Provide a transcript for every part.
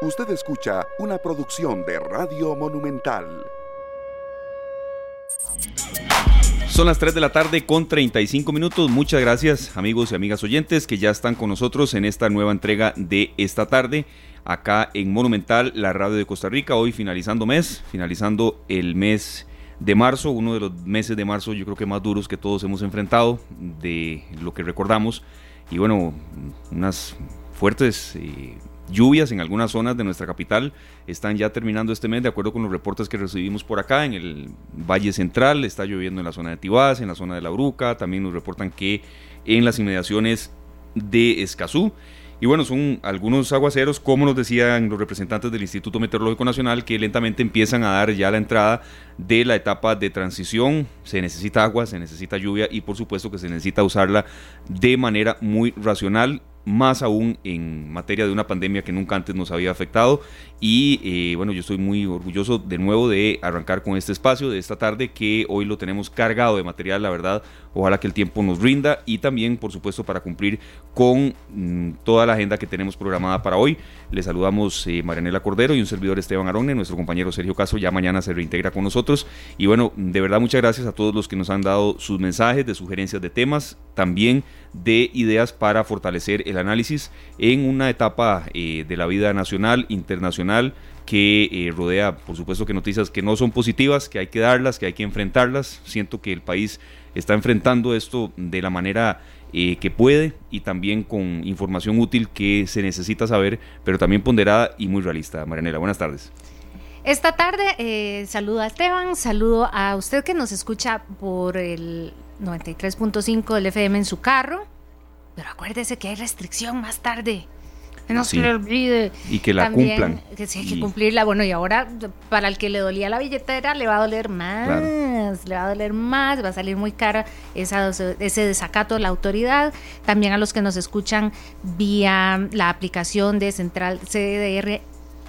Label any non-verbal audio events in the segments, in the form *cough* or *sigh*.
Usted escucha una producción de Radio Monumental. Son las 3 de la tarde con 35 minutos. Muchas gracias amigos y amigas oyentes que ya están con nosotros en esta nueva entrega de esta tarde acá en Monumental, la radio de Costa Rica. Hoy finalizando mes, finalizando el mes de marzo, uno de los meses de marzo yo creo que más duros que todos hemos enfrentado de lo que recordamos. Y bueno, unas fuertes eh, lluvias en algunas zonas de nuestra capital están ya terminando este mes, de acuerdo con los reportes que recibimos por acá en el Valle Central, está lloviendo en la zona de Tibás, en la zona de La Bruca, también nos reportan que en las inmediaciones de Escazú. Y bueno, son algunos aguaceros, como nos decían los representantes del Instituto Meteorológico Nacional, que lentamente empiezan a dar ya la entrada de la etapa de transición. Se necesita agua, se necesita lluvia y por supuesto que se necesita usarla de manera muy racional más aún en materia de una pandemia que nunca antes nos había afectado. Y eh, bueno, yo estoy muy orgulloso de nuevo de arrancar con este espacio de esta tarde, que hoy lo tenemos cargado de material, la verdad. Ojalá que el tiempo nos rinda y también, por supuesto, para cumplir con mm, toda la agenda que tenemos programada para hoy. Le saludamos eh, Marianela Cordero y un servidor Esteban Aronne, nuestro compañero Sergio Caso ya mañana se reintegra con nosotros. Y bueno, de verdad muchas gracias a todos los que nos han dado sus mensajes de sugerencias de temas, también de ideas para fortalecer el análisis en una etapa eh, de la vida nacional, internacional, que eh, rodea, por supuesto, que noticias que no son positivas, que hay que darlas, que hay que enfrentarlas. Siento que el país está enfrentando esto de la manera eh, que puede y también con información útil que se necesita saber, pero también ponderada y muy realista. Marianela, buenas tardes. Esta tarde eh, saludo a Esteban, saludo a usted que nos escucha por el 93.5 del FM en su carro, pero acuérdese que hay restricción más tarde. No se le olvide. Y que la cumplan. Que sí, hay que cumplirla. Bueno, y ahora para el que le dolía la billetera le va a doler más. Le va a doler más, va a salir muy cara esa, ese desacato de la autoridad. También a los que nos escuchan vía la aplicación de Central CDR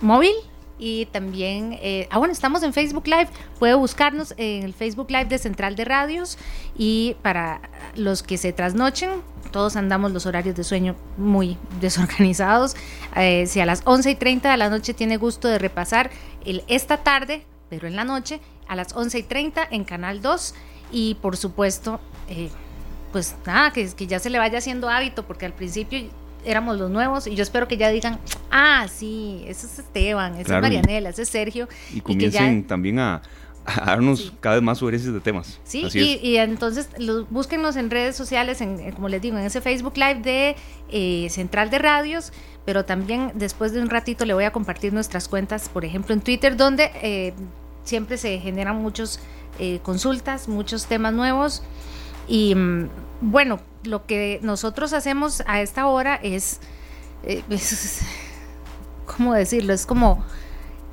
móvil y también, eh, ah bueno, estamos en Facebook Live, puede buscarnos en el Facebook Live de Central de Radios. Y para los que se trasnochen, todos andamos los horarios de sueño muy *laughs* desorganizados, eh, si a las 11 y 30 de la noche tiene gusto de repasar el esta tarde, pero en la noche, a las 11 y 30 en Canal 2 y por supuesto... Eh, pues nada, que, que ya se le vaya haciendo hábito, porque al principio éramos los nuevos y yo espero que ya digan, ah, sí, ese es Esteban, ese es Marianela, ese es Sergio. Y comiencen también a, darnos cada vez más sugerencias de temas. Sí, y, entonces los, búsquenlos en redes sociales, en, como les digo, en ese Facebook Live de eh, Central de Radios, pero también después de un ratito le voy a compartir nuestras cuentas, por ejemplo, en Twitter, donde eh, siempre se generan muchas eh, consultas, muchos temas nuevos. Y mm, bueno, lo que nosotros hacemos a esta hora es, eh, *laughs* ¿cómo decirlo? Es como,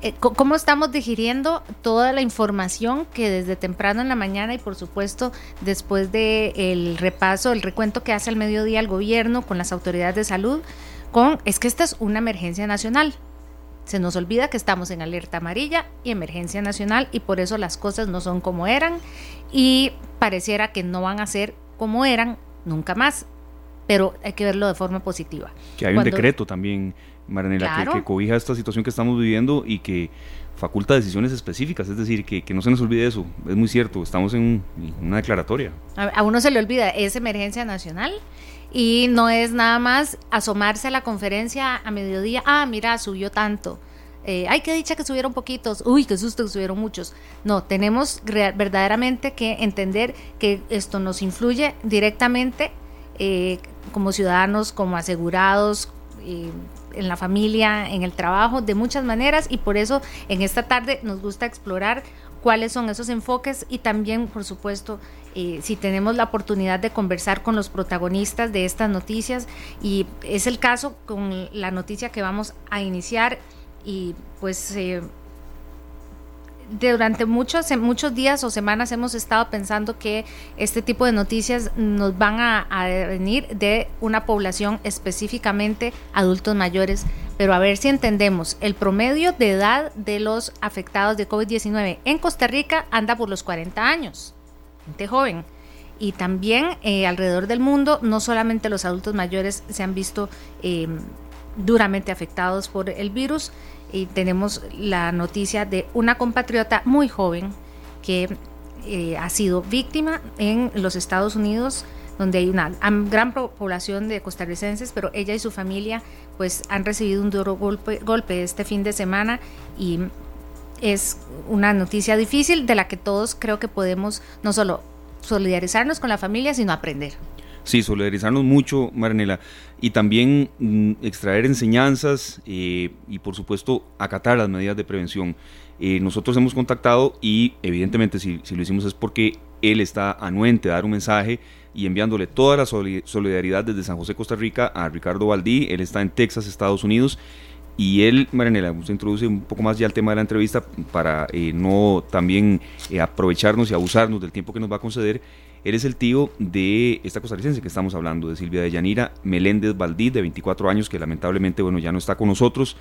eh, ¿cómo estamos digiriendo toda la información que desde temprano en la mañana y por supuesto después del el repaso, el recuento que hace al mediodía el gobierno con las autoridades de salud, con, es que esta es una emergencia nacional. Se nos olvida que estamos en alerta amarilla y emergencia nacional y por eso las cosas no son como eran y pareciera que no van a ser como eran nunca más, pero hay que verlo de forma positiva. Que hay un decreto también, Maranela, que, cobija esta situación que estamos viviendo y que faculta decisiones específicas, es decir, que, no se nos olvide eso, es muy cierto, estamos en una declaratoria. A, uno se le olvida, es emergencia nacional y no es nada más asomarse a la conferencia a mediodía, ah, mira, subió tanto. Eh, ay, qué dicha que subieron poquitos, uy, qué susto que subieron muchos. No, tenemos verdaderamente que entender que esto nos influye directamente eh, como ciudadanos, como asegurados, eh, en la familia, en el trabajo, de muchas maneras y por eso en esta tarde nos gusta explorar cuáles son esos enfoques y también, por supuesto, si tenemos la oportunidad de conversar con los protagonistas de estas noticias y es el caso con la noticia que vamos a iniciar y pues eh, durante muchos, muchos días o semanas hemos estado pensando que este tipo de noticias nos van a, venir de una población específicamente adultos mayores, pero a ver si entendemos, el promedio de edad de los afectados de COVID-19 en Costa Rica anda por los 40 años, gente joven. Y también eh, alrededor del mundo, no solamente los adultos mayores se han visto eh, duramente afectados por el virus y tenemos la noticia de una compatriota muy joven que eh, ha sido víctima en los Estados Unidos donde hay una gran población de costarricenses, pero ella y su familia pues han recibido un duro golpe, golpe este fin de semana y es una noticia difícil de la que todos creo que podemos no solo solidarizarnos con la familia, sino aprender. Sí, solidarizarnos mucho, Maranela, y también mm, extraer enseñanzas eh, y por supuesto acatar las medidas de prevención. Eh, nosotros hemos contactado y evidentemente si, lo hicimos es porque él está anuente dar un mensaje y enviándole toda la solidaridad desde San José, Costa Rica a Ricardo Valdí. Él está en Texas, Estados Unidos. Y él, Maranela, se introduce un poco más ya al tema de la entrevista para eh, no también aprovecharnos y abusarnos del tiempo que nos va a conceder. Él es el tío de esta costarricense que estamos hablando, de Silvia de Yanira Meléndez Valdí, de 24 años, que lamentablemente bueno, ya no está con nosotros.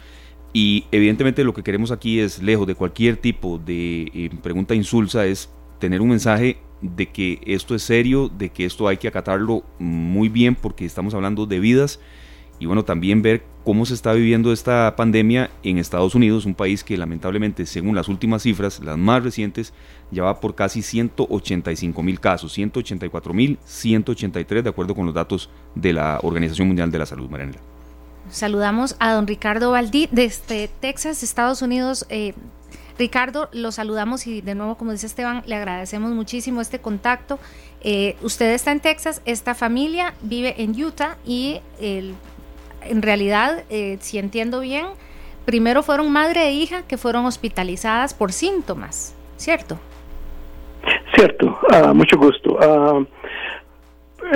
Y evidentemente lo que queremos aquí es, lejos de cualquier tipo de eh, pregunta insulsa, es tener un mensaje de que esto es serio, de que esto hay que acatarlo muy bien porque estamos hablando de vidas y bueno, también ver cómo se está viviendo esta pandemia en Estados Unidos, un país que lamentablemente, según las últimas cifras, las más recientes, ya va por casi 185 mil casos, 184 mil 183 de acuerdo con los datos de la Organización Mundial de la Salud, Marianela. Saludamos a don Ricardo Valdí desde Texas, Estados Unidos. Eh, Ricardo, lo saludamos y de nuevo, como dice Esteban, le agradecemos muchísimo este contacto. Eh, usted está en Texas, esta familia vive en Utah y el en realidad, eh, si entiendo bien, primero fueron madre e hija que fueron hospitalizadas por síntomas, ¿cierto? Cierto, uh, mucho gusto. Ah,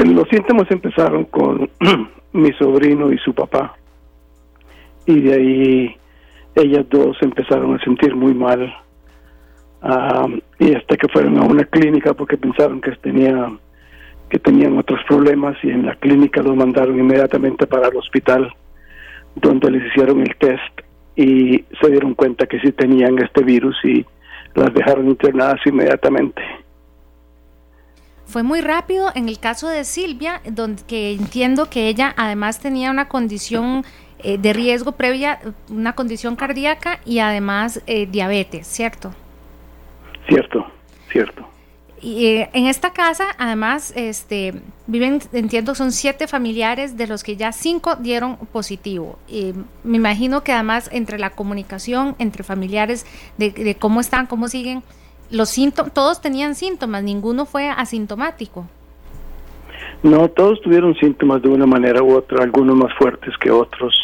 los síntomas empezaron con *clears throat* mi sobrino y su papá. Y de ahí ellas dos empezaron a sentir muy mal. Ah, y hasta que fueron a una clínica porque pensaron que tenía que tenían otros problemas y en la clínica los mandaron inmediatamente para el hospital donde les hicieron el test y se dieron cuenta que sí tenían este virus y las dejaron internadas inmediatamente. Fue muy rápido en el caso de Silvia, donde que entiendo que ella además tenía una condición eh, de riesgo previa, una condición cardíaca y además eh, diabetes, ¿cierto? Cierto, cierto. Y eh, en esta casa, además, este, viven, entiendo, son siete familiares, de los que ya cinco dieron positivo. Y me imagino que además entre la comunicación entre familiares de, cómo están, cómo siguen, los síntomas, todos tenían síntomas, ninguno fue asintomático. No, todos tuvieron síntomas de una manera u otra, algunos más fuertes que otros.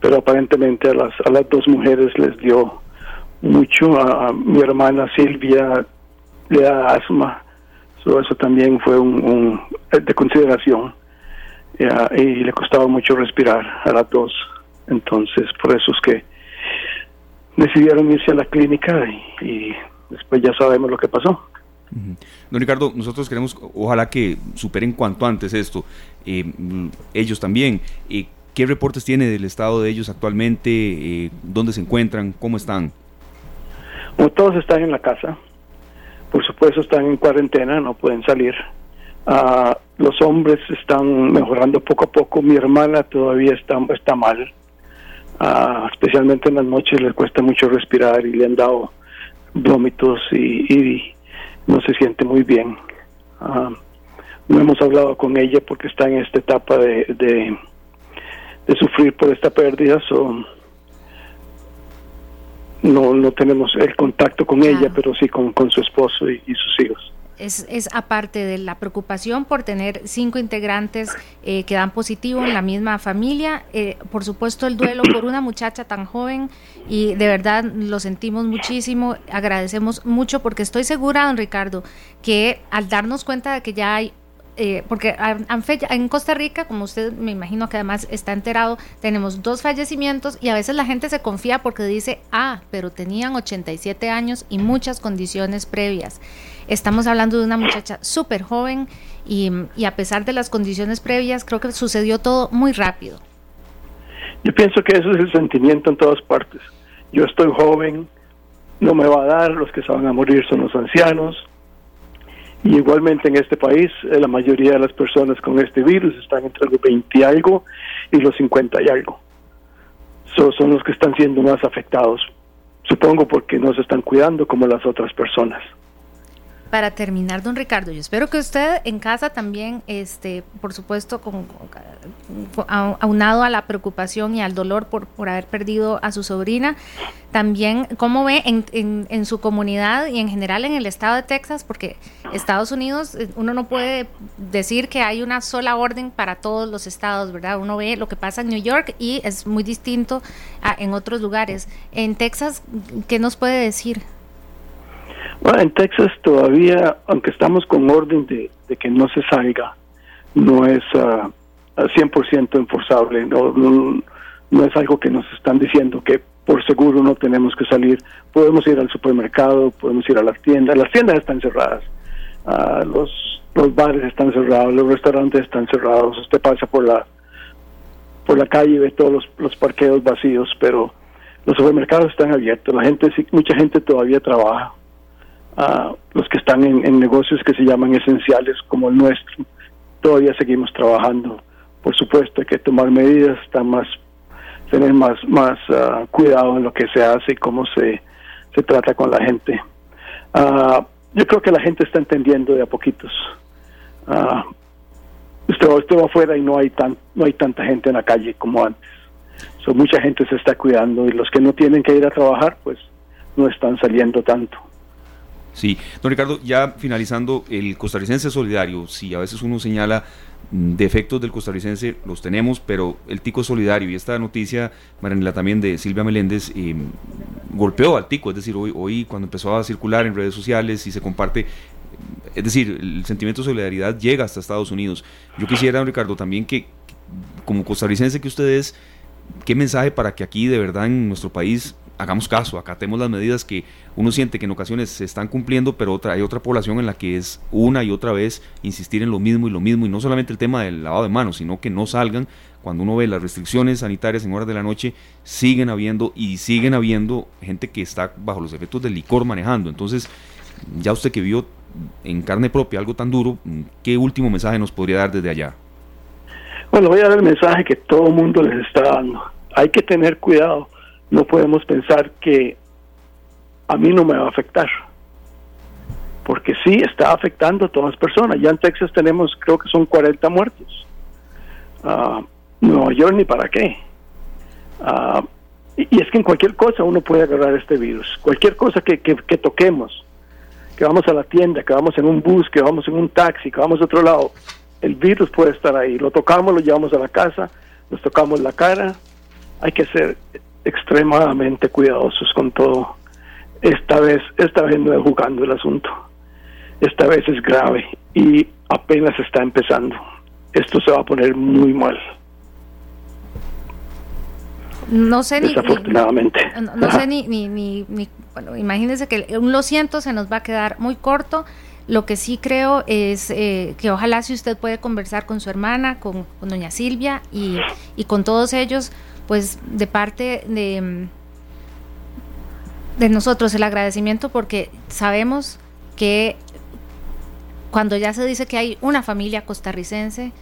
pero aparentemente a las, a las dos mujeres les dio mucho. a mi hermana Silvia le da asma. eso también fue un, de consideración. y le costaba mucho respirar a las dos. Entonces, por eso es que decidieron irse a la clínica y, después ya sabemos lo que pasó. Don Ricardo, nosotros queremos, ojalá que superen cuanto antes esto. Eh, ellos también. Eh, ¿Qué reportes tiene del estado de ellos actualmente? Eh, ¿Dónde se encuentran? ¿Cómo están? todos están en la casa por supuesto están en cuarentena, no pueden salir. Uh, los hombres están mejorando poco a poco. Mi hermana todavía está, está mal, uh, especialmente en las noches le cuesta mucho respirar y le han dado vómitos y, no se siente muy bien. Uh, no hemos hablado con ella porque está en esta etapa de, de, de sufrir por esta pérdida. So, no, no tenemos el contacto con ella, pero sí con, su esposo y, sus hijos. Es, es, aparte de la preocupación por tener cinco integrantes eh, que dan positivo en la misma familia, eh, por supuesto el duelo por una muchacha tan joven y de verdad lo sentimos muchísimo, agradecemos mucho porque estoy segura, don Ricardo, que al darnos cuenta de que ya hay eh, porque en Costa Rica, como usted me imagino que además está enterado, tenemos dos fallecimientos y a veces la gente se confía porque dice, ah, pero tenían 87 años y muchas condiciones previas. Estamos hablando de una muchacha súper joven y, y a pesar de las condiciones previas, creo que sucedió todo muy rápido. Yo pienso que eso es el sentimiento en todas partes. Yo estoy joven, no me va a dar, los que se van a morir son los ancianos, y igualmente en este país, eh, la mayoría de las personas con este virus están entre los 20 y algo y los 50 y algo. son los que están siendo más afectados, supongo porque no se están cuidando como las otras personas para terminar, don Ricardo, yo espero que usted en casa también, este, por supuesto, con, aunado a la preocupación y al dolor por, por haber perdido a su sobrina, también cómo ve en, en, su comunidad y en general en el estado de Texas, porque Estados Unidos, eh, uno no puede decir que hay una sola orden para todos los estados, ¿verdad? Uno ve lo que pasa en New York y es muy distinto a, en otros lugares. En Texas, ¿qué nos puede decir? Bueno, en Texas todavía, aunque estamos con orden de, que no se salga, no es uh, 100% enforzable, no, no, es algo que nos están diciendo que por seguro no tenemos que salir. Podemos ir al supermercado, podemos ir a las tiendas, las tiendas están cerradas, los, los bares están cerrados, los restaurantes están cerrados, usted pasa por la por la calle y ve todos los, los parqueos vacíos, pero los supermercados están abiertos, la gente, mucha gente todavía trabaja, los que están en, negocios que se llaman esenciales como el nuestro. Todavía seguimos trabajando. Por supuesto, hay que tomar medidas, estar más, tener más, más ah, cuidado en lo que se hace y cómo se, se trata con la gente. Uh, yo creo que la gente está entendiendo de a poquitos. Uh, usted, va afuera y no hay tan, no hay tanta gente en la calle como antes. Mucha gente se está cuidando y los que no tienen que ir a trabajar, pues no están saliendo tanto. Sí, don Ricardo, ya finalizando, el costarricense solidario, si a veces uno señala mm, defectos del costarricense, los tenemos, pero el tico es solidario y esta noticia, Maranela también de Silvia Meléndez, eh, golpeó al tico, es decir, hoy, hoy cuando empezó a circular en redes sociales y se comparte, es decir, el sentimiento de solidaridad llega hasta Estados Unidos. Yo quisiera, don Ricardo, también que como costarricense que usted es, ¿qué mensaje para que aquí de verdad en nuestro país hagamos caso, acatemos las medidas que uno siente que en ocasiones se están cumpliendo, pero otra, hay otra población en la que es una y otra vez insistir en lo mismo y lo mismo, y no solamente el tema del lavado de manos, sino que no salgan. Cuando uno ve las restricciones sanitarias en horas de la noche, siguen habiendo y siguen habiendo gente que está bajo los efectos del licor manejando. Entonces, ya usted que vio en carne propia algo tan duro, ¿qué último mensaje nos podría dar desde allá? Bueno, voy a dar el mensaje que todo el mundo les está dando. Hay que tener cuidado no podemos pensar que a mí no me va a afectar. Porque sí, está afectando a todas las personas. Ya en Texas tenemos, creo que son 40 muertos. Uh, Nueva York ni para qué. Ah, y, es que en cualquier cosa uno puede agarrar este virus. Cualquier cosa que, que, que, toquemos, que vamos a la tienda, que vamos en un bus, que vamos en un taxi, que vamos a otro lado, el virus puede estar ahí. Lo tocamos, lo llevamos a la casa, nos tocamos la cara. Hay que ser extremadamente cuidadosos con todo. Esta vez, esta vez no es jugando el asunto. Esta vez es grave y apenas está empezando. Esto se va a poner muy mal. No sé ni. Desafortunadamente. no, sé ni, ni, ni, Bueno, imagínense que un lo siento se nos va a quedar muy corto. Lo que sí creo es eh, que ojalá si usted puede conversar con su hermana, con, con doña Silvia y, y con todos ellos, pues de parte de, de nosotros el agradecimiento porque sabemos que cuando ya se dice que hay una familia costarricense,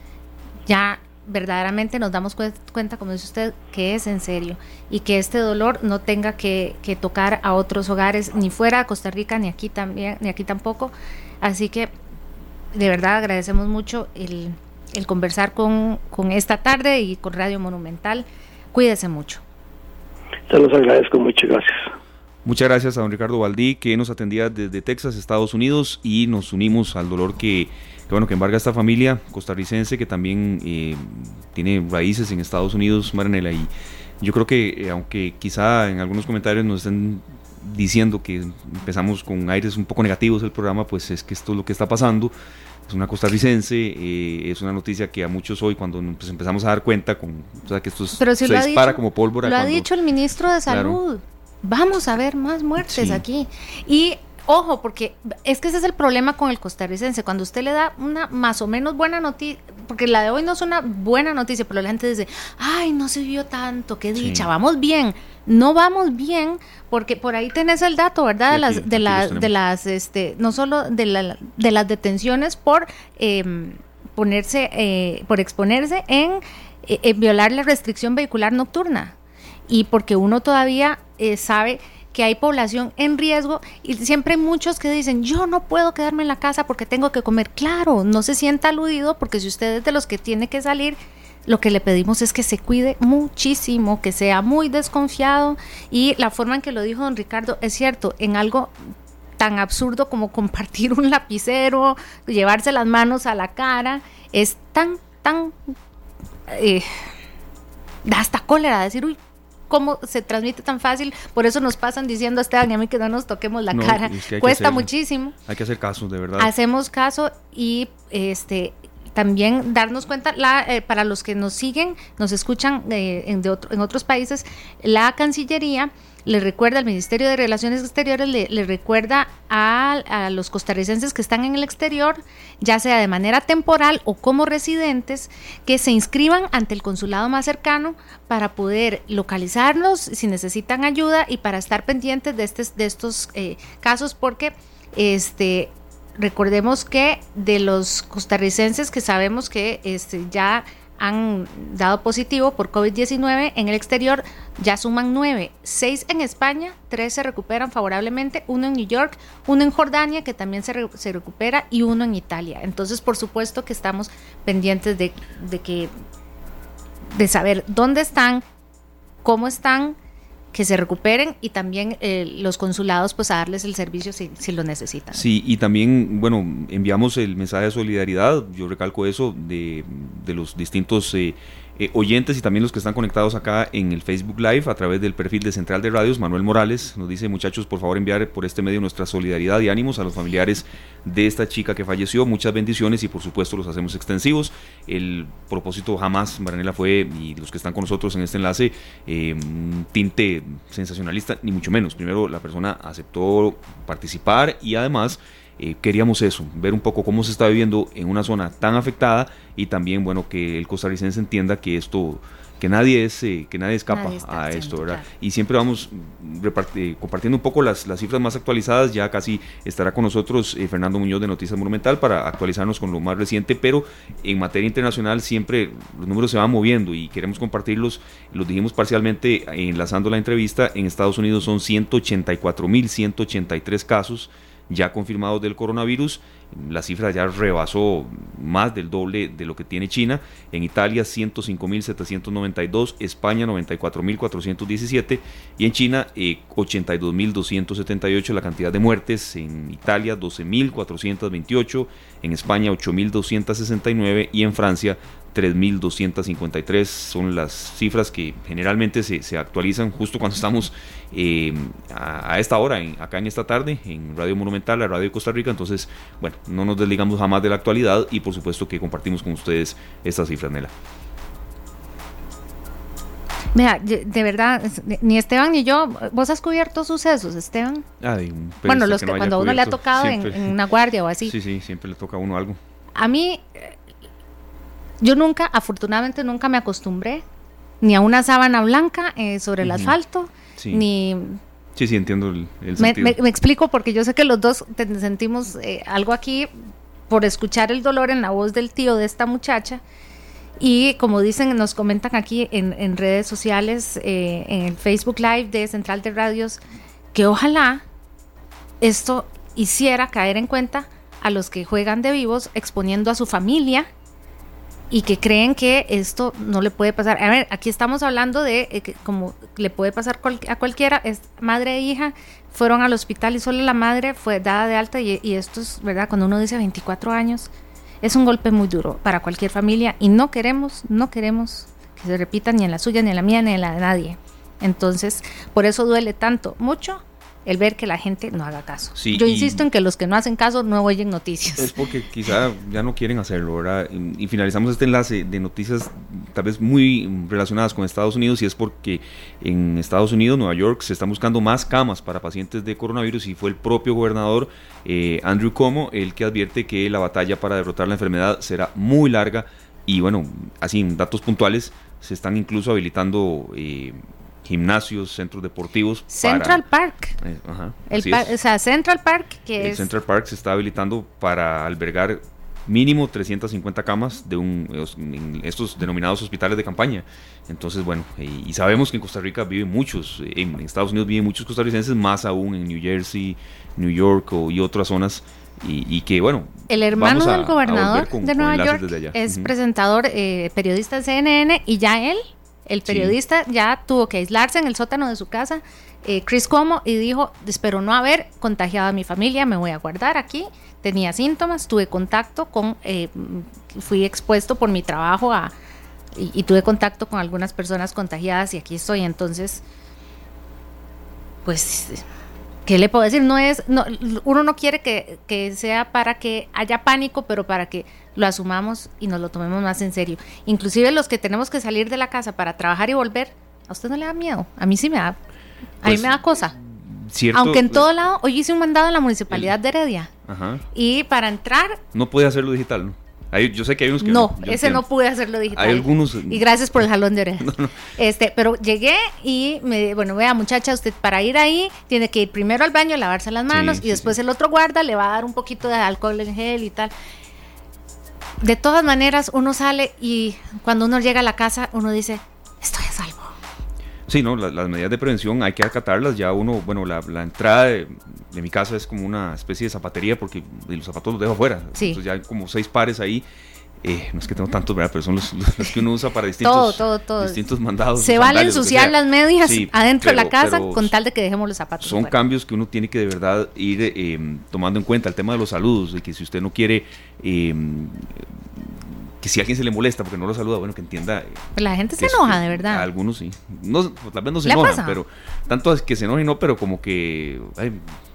ya verdaderamente nos damos cuenta, como dice usted, que es en serio y que este dolor no tenga que, tocar a otros hogares, ni fuera de Costa Rica, ni aquí también, ni aquí tampoco. Así que de verdad agradecemos mucho el, el conversar con, con esta tarde y con Radio Monumental. Cuídese mucho. Se los agradezco mucho, gracias. Muchas gracias a don Ricardo Valdí, que nos atendía desde Texas, Estados Unidos, y nos unimos al dolor que, bueno, que embarga esta familia costarricense que también eh, tiene raíces en Estados Unidos, Maranela. Y yo creo que, eh, aunque quizá en algunos comentarios nos estén diciendo que empezamos con aires un poco negativos el programa, pues es que esto es lo que está pasando es una costarricense, eh, es una noticia que a muchos hoy cuando pues, empezamos a dar cuenta con, o sea, que esto se dispara como pólvora. Lo ha dicho el ministro de Salud. Vamos a ver más muertes aquí. Y ojo, porque es que ese es el problema con el costarricense. Cuando usted le da una más o menos buena noticia, porque la de hoy no es una buena noticia, pero la gente dice, ay, no se vio tanto, qué dicha, vamos bien. No vamos bien porque por ahí tenés el dato, ¿verdad? de las, de las, de las, este, no solo de, la, de las detenciones por em, ponerse, eh, por exponerse en eh, violar la restricción vehicular nocturna y porque uno todavía sabe que hay población en riesgo y siempre hay muchos que dicen, yo no puedo quedarme en la casa porque tengo que comer. Claro, no se sienta aludido porque si usted es de los que tiene que salir, lo que le pedimos es que se cuide muchísimo, que sea muy desconfiado y la forma en que lo dijo don Ricardo es cierto, en algo tan absurdo como compartir un lapicero, llevarse las manos a la cara, es tan, tan... Eh, da hasta cólera decir, uy, cómo se transmite tan fácil. Por eso nos pasan diciendo a Esteban y a mí que no nos toquemos la cara. Cuesta muchísimo. Hay que hacer caso, de verdad. Hacemos caso y este también darnos cuenta, la, eh, para los que nos siguen, nos escuchan eh, en, en otros países, la Cancillería le recuerda al Ministerio de Relaciones Exteriores, le, recuerda a, los costarricenses que están en el exterior, ya sea de manera temporal o como residentes, que se inscriban ante el consulado más cercano para poder localizarlos si necesitan ayuda y para estar pendientes de, este, de estos eh, casos, porque este recordemos que de los costarricenses que sabemos que este, ya han dado positivo por COVID-19 en el exterior, ya suman nueve, seis en España, tres se recuperan favorablemente, uno en New York, uno en Jordania que también se, se recupera y uno en Italia. Entonces, por supuesto que estamos pendientes de, de que de saber dónde están, cómo están que se recuperen y también eh, los consulados pues a darles el servicio si, si, lo necesitan. Sí, y también, bueno, enviamos el mensaje de solidaridad, yo recalco eso, de, de los distintos... Eh, eh, oyentes y también los que están conectados acá en el Facebook Live a través del perfil de Central de Radios. Manuel Morales nos dice, muchachos, por favor enviar por este medio nuestra solidaridad y ánimos a los familiares de esta chica que falleció. Muchas bendiciones y por supuesto los hacemos extensivos. El propósito jamás, Maranela, fue, y los que están con nosotros en este enlace, eh, un tinte sensacionalista, ni mucho menos. Primero, la persona aceptó participar y además eh, queríamos eso, ver un poco cómo se está viviendo en una zona tan afectada y también, bueno, que el costarricense entienda que esto, que nadie es, eh, que nadie escapa a esto, ¿verdad? Y siempre vamos eh, compartiendo un poco las, las, cifras más actualizadas, ya casi estará con nosotros Fernando Muñoz de Noticias Monumental para actualizarnos con lo más reciente, pero en materia internacional siempre los números se van moviendo y queremos compartirlos, los dijimos parcialmente enlazando la entrevista, en Estados Unidos son 184.183 casos, ya confirmados del coronavirus. La cifra ya rebasó más del doble de lo que tiene China. En Italia 105.792, España 94.417 y en China 82.278 eh, la cantidad de muertes. En Italia 12.428, en España 8.269 y en Francia 3.253 son las cifras que generalmente se, se actualizan justo cuando estamos eh, a, esta hora, acá en esta tarde, en Radio Monumental, la radio de Costa Rica. Entonces, bueno, no nos desligamos jamás de la actualidad y por supuesto que compartimos con ustedes estas cifras, Nela. Mira, de verdad, ni Esteban ni yo, ¿vos has cubierto sucesos, Esteban? bueno, los que, cuando a uno le ha tocado en, en, una guardia o así. Sí, sí, siempre le toca a uno algo. A mí, yo nunca, afortunadamente nunca me acostumbré ni a una sábana blanca eh, sobre el asfalto, ni... Sí, sí, entiendo el, sentido. Me, explico porque yo sé que los dos sentimos eh, algo aquí por escuchar el dolor en la voz del tío de esta muchacha. Y como dicen, nos comentan aquí en, redes sociales, eh, en el Facebook Live de Central de Radios, que ojalá esto hiciera caer en cuenta a los que juegan de vivos exponiendo a su familia y que creen que esto no le puede pasar. A ver, aquí estamos hablando de eh, que como le puede pasar a cualquiera, madre e hija, fueron al hospital y solo la madre fue dada de alta y, esto es, ¿verdad? Cuando uno dice 24 años, es un golpe muy duro para cualquier familia y no queremos, no queremos que se repita ni en la suya, ni en la mía, ni en la de nadie. Entonces, por eso duele tanto, mucho el ver que la gente no haga caso. Yo insisto en que los que no hacen caso no oyen noticias. Es porque quizá ya no quieren hacerlo, ¿verdad? Y, finalizamos este enlace de noticias tal vez muy relacionadas con Estados Unidos y es porque en Estados Unidos, Nueva York, se están buscando más camas para pacientes de coronavirus y fue el propio gobernador eh, Andrew Cuomo el que advierte que la batalla para derrotar la enfermedad será muy larga y bueno, así en datos puntuales se están incluso habilitando eh, gimnasios, centros deportivos. Central Park. Eh, ajá, o sea, Central Park, que el Central Park se está habilitando para albergar mínimo 350 camas de un, en estos denominados hospitales de campaña. Entonces, bueno, y, sabemos que en Costa Rica viven muchos, en Estados Unidos viven muchos costarricenses, más aún en New Jersey, New York y otras zonas. Y, que bueno. El hermano del gobernador de Nueva York es presentador, eh, periodista de CNN y ya él, el periodista, ya tuvo que aislarse en el sótano de su casa, eh, Chris Como, y dijo, espero no haber contagiado a mi familia, me voy a guardar aquí. Tenía síntomas, tuve contacto con, eh, fui expuesto por mi trabajo a, y, tuve contacto con algunas personas contagiadas y aquí estoy. Entonces, pues ¿qué le puedo decir? No es, no, uno no quiere que, que, sea para que haya pánico, pero para que lo asumamos y nos lo tomemos más en serio. Inclusive los que tenemos que salir de la casa para trabajar y volver, ¿a usted no le da miedo? A mí sí me da. A mí pues, me da cosa. Cierto, Aunque en todo lado, hoy hice un mandado en la municipalidad de Heredia. Ajá. Y para entrar... No puede hacerlo digital, ¿no? Yo sé que hay unos que no. ese no pude hacerlo digital. Hay algunos. Y gracias por el jalón de orejas. *laughs* Este, pero llegué y me, bueno, vea muchacha, usted para ir ahí tiene que ir primero al baño, lavarse las manos y después el otro guarda le va a dar un poquito de alcohol en gel y tal. De todas maneras, uno sale y cuando uno llega a la casa, uno dice, estoy a salvo. Sí, no, las, medidas de prevención hay que acatarlas. Ya uno, bueno, la, entrada de, mi casa es como una especie de zapatería porque los zapatos los dejo afuera. Sí. Entonces ya hay como seis pares ahí. Eh, no es que tengo tantos, ¿verdad? Pero son los, *laughs* que uno usa para distintos, distintos mandados. Se vale ensuciar las medias adentro de la casa con tal de que dejemos los zapatos. Son cambios que uno tiene que de verdad ir eh, tomando en cuenta. El tema de los saludos, de que si usted no quiere eh, si a alguien se le molesta porque no lo saluda, bueno, que entienda. la gente se enoja, de verdad. algunos sí. No, pues, tal vez no se enojan, pero tanto es que se enojen, no, pero como que,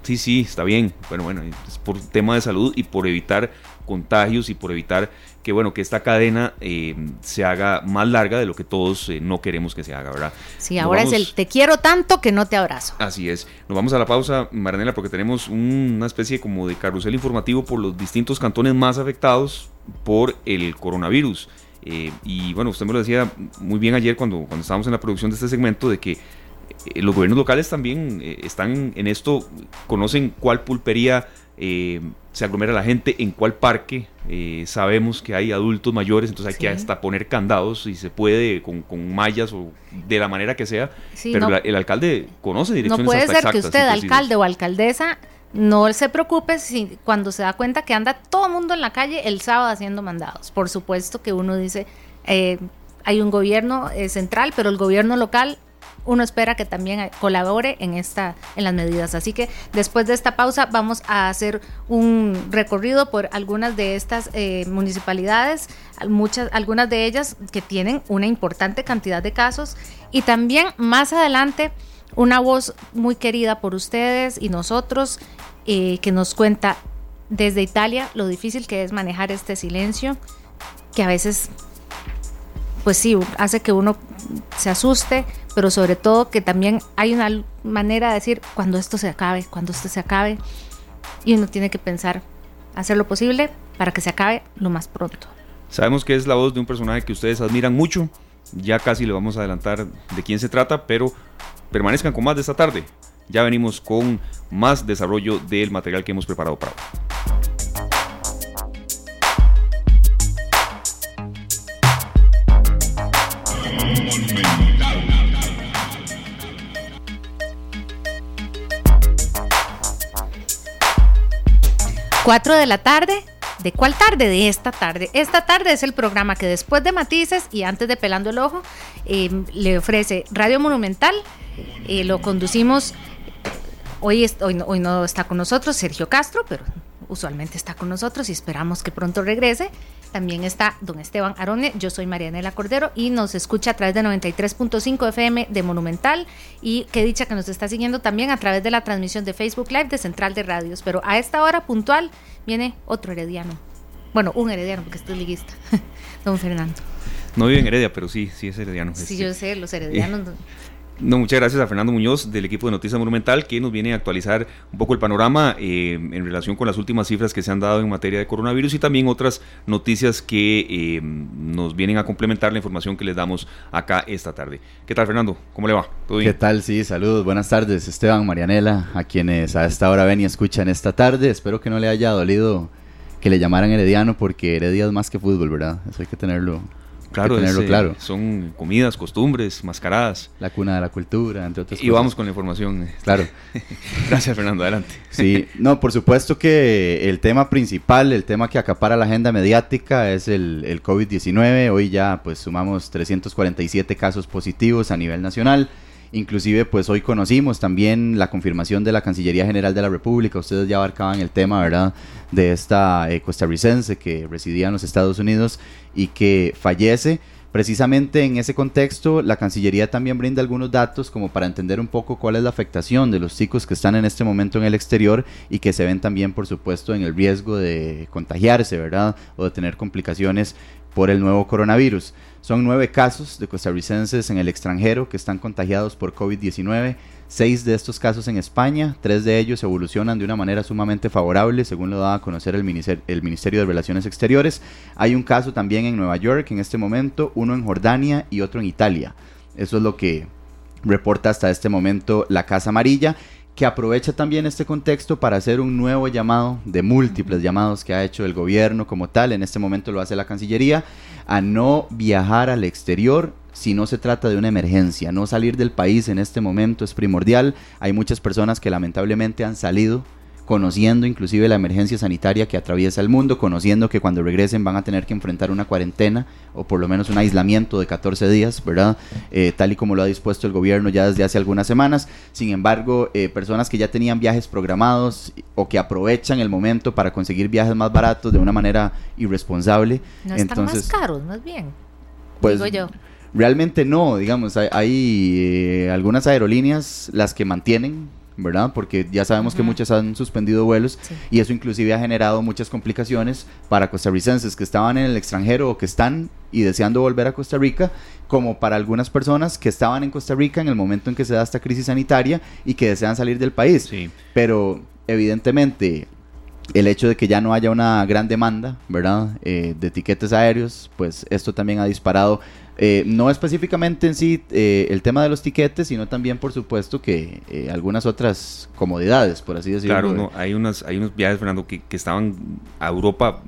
sí, sí, está bien. Bueno, bueno, es por tema de salud y por evitar contagios y por evitar que bueno que esta cadena eh, se haga más larga de lo que todos eh, no queremos que se haga, ¿verdad? Sí, ahora es el te quiero tanto que no te abrazo. Así es. Nos vamos a la pausa, Maranela, porque tenemos una especie como de carrusel informativo por los distintos cantones más afectados por el coronavirus. Eh, y bueno, usted me lo decía muy bien ayer cuando, cuando estábamos en la producción de este segmento de que los gobiernos locales también están en esto, conocen cuál pulpería se aglomera la gente, en cuál parque. sabemos que hay adultos mayores, entonces hay que hasta poner candados y se puede con, con mallas o de la manera que sea. pero el alcalde conoce direcciones No puede ser que usted, alcalde o alcaldesa, no se preocupe si cuando se da cuenta que anda todo el mundo en la calle el sábado haciendo mandados. Por supuesto que uno dice, eh, hay un gobierno eh, central, pero el gobierno local uno espera que también colabore en esta en las medidas. Así que después de esta pausa vamos a hacer un recorrido por algunas de estas eh, municipalidades, muchas algunas de ellas que tienen una importante cantidad de casos y también más adelante una voz muy querida por ustedes y nosotros eh, que nos cuenta desde Italia lo difícil que es manejar este silencio, que a veces, pues sí, hace que uno se asuste, pero sobre todo que también hay una manera de decir cuando esto se acabe, cuando esto se acabe, y uno tiene que pensar, hacer lo posible para que se acabe lo más pronto. Sabemos que es la voz de un personaje que ustedes admiran mucho, ya casi le vamos a adelantar de quién se trata, pero Permanezcan con más de esta tarde. Ya venimos con más desarrollo del material que hemos preparado para hoy. Cuatro de la tarde, ¿De cuál tarde? De esta tarde. Esta tarde es el programa que después de Matices y antes de Pelando el Ojo em, le ofrece Radio Monumental. Eh, lo conducimos. Hoy, hoy no está con nosotros Sergio Castro, pero usualmente está con nosotros y esperamos que pronto regrese. También está don Esteban Arone, yo soy Marianela Cordero y nos escucha a través de 93.5 FM de Monumental y qué dicha que nos está siguiendo también a través de la transmisión de Facebook Live de Central de Radios. Pero a esta hora puntual viene otro herediano. Bueno, un herediano porque estoy liguista, *laughs* don Fernando. No vive en Heredia, pero sí, sí es herediano. Sí, yo sé, los *laughs* heredianos... No, muchas gracias a Fernando Muñoz del equipo de Noticias Monumental que nos viene a actualizar un poco el panorama eh, en relación con las últimas cifras que se han dado en materia de coronavirus y también otras noticias que eh, nos vienen a complementar la información que les damos acá esta tarde. ¿Qué tal Fernando? ¿Cómo le va? ¿Todo bien? ¿Qué tal? Sí, saludos. Buenas tardes Esteban, Marianela, a quienes a esta hora ven y escuchan esta tarde. Espero que no le haya dolido que le llamaran Herediano porque Heredia es más que fútbol, ¿verdad? Eso hay que tenerlo Claro, tenerlo es, eh, claro. son comidas, costumbres, mascaradas. La cuna de la cultura, entre otras Y cosas. vamos con la información. Claro. *laughs* Gracias, Fernando. Adelante. Sí, no, por supuesto que el tema principal, el tema que acapara la agenda mediática es el, el COVID-19. Hoy ya pues sumamos 347 casos positivos a nivel nacional. Inclusive pues hoy conocimos también la confirmación de la Cancillería General de la República. Ustedes ya abarcaban el tema, ¿verdad? De esta eh, costarricense que residía en los Estados Unidos y que fallece. Precisamente en ese contexto, la Cancillería también brinda algunos datos como para entender un poco cuál es la afectación de los chicos que están en este momento en el exterior y que se ven también, por supuesto, en el riesgo de contagiarse, ¿verdad? O de tener complicaciones por el nuevo coronavirus. Son nueve casos de costarricenses en el extranjero que están contagiados por COVID-19. Seis de estos casos en España, tres de ellos evolucionan de una manera sumamente favorable, según lo da a conocer el Ministerio, el Ministerio de Relaciones Exteriores. Hay un caso también en Nueva York en este momento, uno en Jordania y otro en Italia. Eso es lo que reporta hasta este momento la Casa Amarilla que aprovecha también este contexto para hacer un nuevo llamado de múltiples llamados que ha hecho el gobierno como tal, en este momento lo hace la Cancillería, a no viajar al exterior si no se trata de una emergencia, no salir del país en este momento es primordial, hay muchas personas que lamentablemente han salido conociendo inclusive la emergencia sanitaria que atraviesa el mundo, conociendo que cuando regresen van a tener que enfrentar una cuarentena o por lo menos un aislamiento de 14 días, ¿verdad? Eh, tal y como lo ha dispuesto el gobierno ya desde hace algunas semanas. Sin embargo, eh, personas que ya tenían viajes programados o que aprovechan el momento para conseguir viajes más baratos de una manera irresponsable. No están entonces, más caros, más bien. pues, digo yo. Realmente no, digamos, hay, hay, eh, algunas aerolíneas las que mantienen, ¿verdad? Porque ya sabemos que muchas han suspendido vuelos Sí. y eso inclusive ha generado muchas complicaciones para costarricenses que estaban en el extranjero o que están y deseando volver a Costa Rica, como para algunas personas que estaban en Costa Rica en el momento en que se da esta crisis sanitaria y que desean salir del país. Sí. Pero evidentemente el hecho de que ya no haya una gran demanda, ¿verdad? Eh, de tiquetes aéreos, pues esto también ha disparado, eh, no específicamente en sí eh, el tema de los tiquetes, sino también por supuesto que eh, algunas otras comodidades, por así decirlo. Claro, no, hay, unas, hay unos viajes, Fernando, que, que estaban a Europa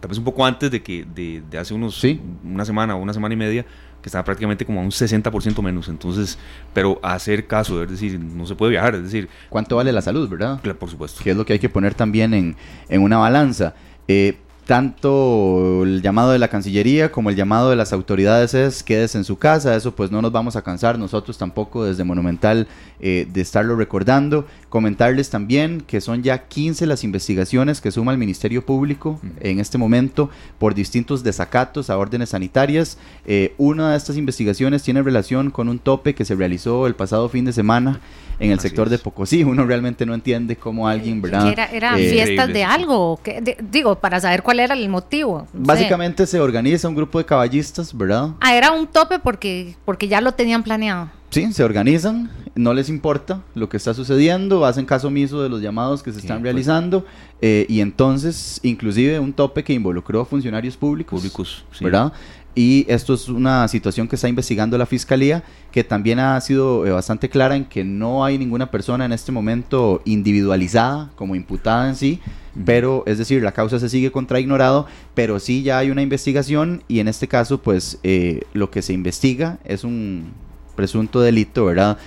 tal vez un poco antes de que de, de hace unos Sí. una semana o una semana y media que estaba prácticamente como a un 60% menos entonces pero hacer caso es decir no se puede viajar es decir ¿Cuánto vale la salud, verdad? claro, por supuesto que es lo que hay que poner también en, en una balanza. Eh, tanto el llamado de la Cancillería como el llamado de las autoridades es quédese en su casa, eso pues no nos vamos a cansar nosotros tampoco desde Monumental eh, de estarlo recordando. Comentarles también que son ya 15 las investigaciones que suma el Ministerio Público en este momento por distintos desacatos a órdenes sanitarias. Eh, una de estas investigaciones tiene relación con un tope que se realizó el pasado fin de semana en el Así sector de. Pocosí. Uno realmente no entiende cómo alguien, ¿verdad? Era, eran Eh, fiestas de algo? De- digo, para saber cuál era el motivo. no sé. Básicamente se organiza un grupo de caballistas, ¿verdad? Ah, era un tope porque, porque ya lo tenían planeado. Sí, se organizan, no les importa lo que está sucediendo, hacen caso omiso de los llamados que se están pues. realizando eh, y entonces inclusive un tope que involucró a funcionarios públicos, públicos sí. ¿verdad? Y esto es una situación que está investigando la Fiscalía, que también ha sido eh, bastante clara en que no hay ninguna persona en este momento individualizada como imputada en sí, pero es decir, la causa se sigue contraignorado, pero sí ya hay una investigación y en este caso pues eh, lo que se investiga es un presunto delito, ¿verdad?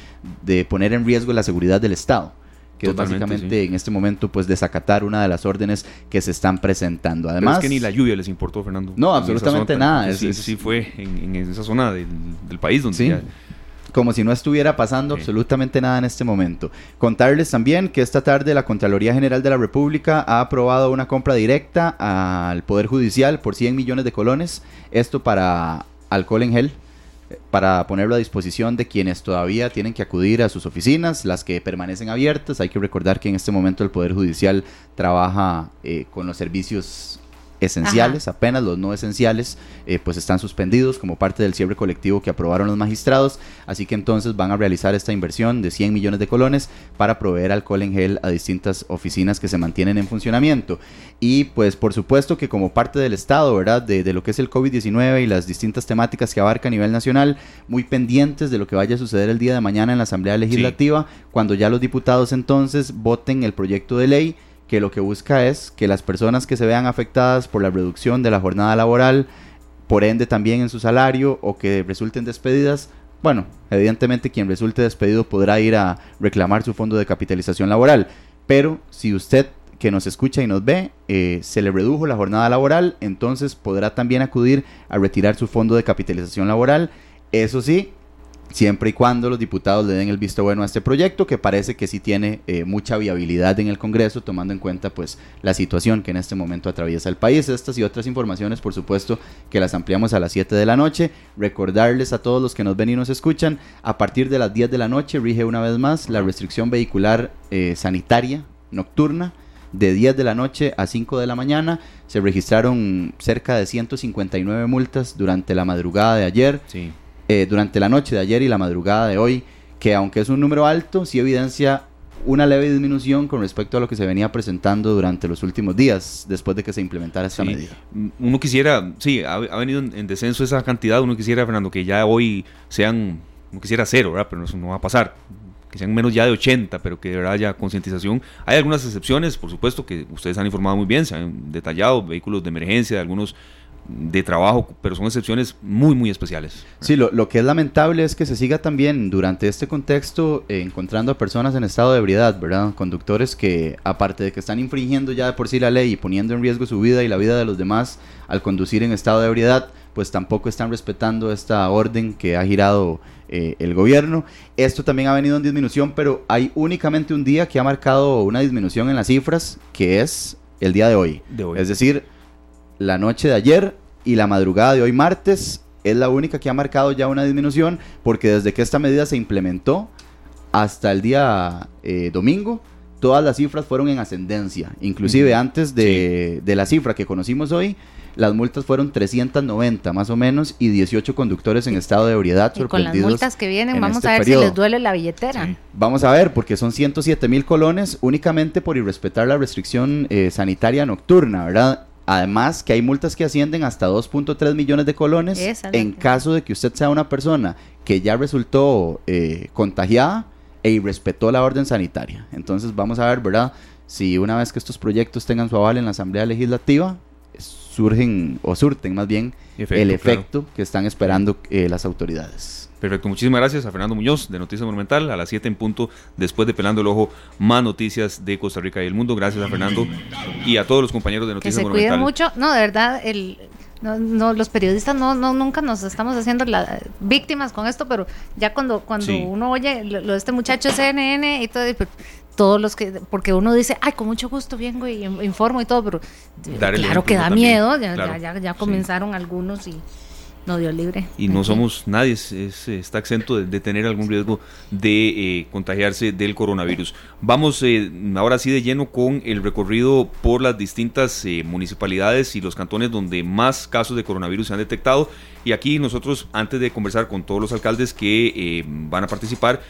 De poner en riesgo la seguridad del Estado que Totalmente, es básicamente en este momento pues desacatar una de las órdenes que se están presentando. Pero Además, es que ni la lluvia les importó Fernando No, absolutamente zona. nada, sí, es- sí fue en, en esa zona del, del país donde Sí. ya- como si no estuviera pasando Sí. absolutamente nada en este momento. Contarles también que esta tarde la Contraloría General de la República ha aprobado una compra directa al Poder Judicial por 100 millones de colones, esto para alcohol en gel, para ponerlo a disposición de quienes todavía tienen que acudir a sus oficinas, las que permanecen abiertas. Hay que recordar que en este momento el Poder Judicial trabaja eh, con los servicios esenciales, apenas los no esenciales, eh, pues están suspendidos como parte del cierre colectivo que aprobaron los magistrados, así que entonces van a realizar esta inversión de 100 millones de colones para proveer alcohol en gel a distintas oficinas que se mantienen en funcionamiento. Y pues por supuesto que como parte del Estado, ¿verdad? De, de lo que es el COVID-19 y las distintas temáticas que abarca a nivel nacional, muy pendientes de lo que vaya a suceder el día de mañana en la Asamblea Legislativa, cuando ya los diputados entonces voten el proyecto de ley que lo que busca es que las personas que se vean afectadas por la reducción de la jornada laboral, por ende también en su salario o que resulten despedidas, bueno, evidentemente quien resulte despedido podrá ir a reclamar su fondo de capitalización laboral. Pero si usted que nos escucha y nos ve, eh, se le redujo la jornada laboral, entonces podrá también acudir a retirar su fondo de capitalización laboral. Eso sí, siempre y cuando los diputados le den el visto bueno a este proyecto, que parece que sí tiene eh, mucha viabilidad en el Congreso, tomando en cuenta pues la situación que en este momento atraviesa el país. Estas y otras informaciones, por supuesto, que las ampliamos a las 7 de la noche. Recordarles a todos los que nos ven y nos escuchan, a partir de las 10 de la noche rige una vez más la restricción vehicular eh, sanitaria nocturna de 10 de la noche a 5 de la mañana. Se registraron cerca de 159 multas durante la madrugada de ayer. Sí. Eh, durante la noche de ayer y la madrugada de hoy, que aunque es un número alto, sí evidencia una leve disminución con respecto a lo que se venía presentando durante los últimos días, después de que se implementara esta medida. Mm, uno quisiera, sí, ha, venido en, descenso esa cantidad, uno quisiera, Fernando, que ya hoy sean, uno quisiera cero, ¿verdad? Pero eso no va a pasar, que sean menos ya de 80, pero que de verdad haya concientización. Hay algunas excepciones, por supuesto, que ustedes han informado muy bien, se han detallado, vehículos de emergencia, de algunos de trabajo, pero son excepciones muy, muy especiales. Sí, lo, lo, que es lamentable es que se siga también durante este contexto eh, encontrando a personas en estado de ebriedad, ¿verdad? Conductores que, aparte de que están infringiendo ya de por sí la ley y poniendo en riesgo su vida y la vida de los demás al conducir en estado de ebriedad, pues tampoco están respetando esta orden que ha girado eh, el gobierno. Esto también ha venido en disminución, pero hay únicamente un día que ha marcado una disminución en las cifras, que es el día de hoy. De hoy. Es decir, la noche de ayer y la madrugada de hoy martes es la única que ha marcado ya una disminución porque desde que esta medida se implementó hasta el día eh, domingo todas las cifras fueron en ascendencia. Inclusive antes de, la cifra que conocimos hoy, las multas fueron 390 más o menos y 18 conductores en estado de ebriedad y con las multas que vienen, vamos este a ver si les duele la billetera. Vamos a ver, porque son 107 mil colones únicamente por irrespetar la restricción eh, sanitaria nocturna, ¿verdad? Además, que hay multas que ascienden hasta 2.3 millones de colones en caso de que usted sea una persona que ya resultó eh, contagiada e irrespetó la orden sanitaria. Entonces, vamos a ver, ¿verdad? Si una vez que estos proyectos tengan su aval en la Asamblea Legislativa, surgen o surten más bien el efecto que están esperando eh, las autoridades. Perfecto, muchísimas gracias a Fernando Muñoz de Noticias Monumental a las 7 en punto después de Pelando el Ojo, más noticias de Costa Rica y el mundo. Gracias a Fernando y a todos los compañeros de Noticias Monumental. Que se cuiden mucho, no, de verdad, el, no, los periodistas no, no, nunca nos estamos haciendo la, víctimas con esto, pero ya cuando, cuando uno oye lo, de este muchacho CNN y todo, todos los que, porque uno dice, ay, con mucho gusto vengo y informo y todo, pero claro que da miedo, ya, ya, ya, comenzaron algunos y no libre. Y no somos nadie, está exento de, tener algún riesgo de eh, contagiarse del coronavirus. Vamos eh, ahora sí de lleno con el recorrido por las distintas eh, municipalidades y los cantones donde más casos de coronavirus se han detectado. Y aquí nosotros, antes de conversar con todos los alcaldes que van a participar,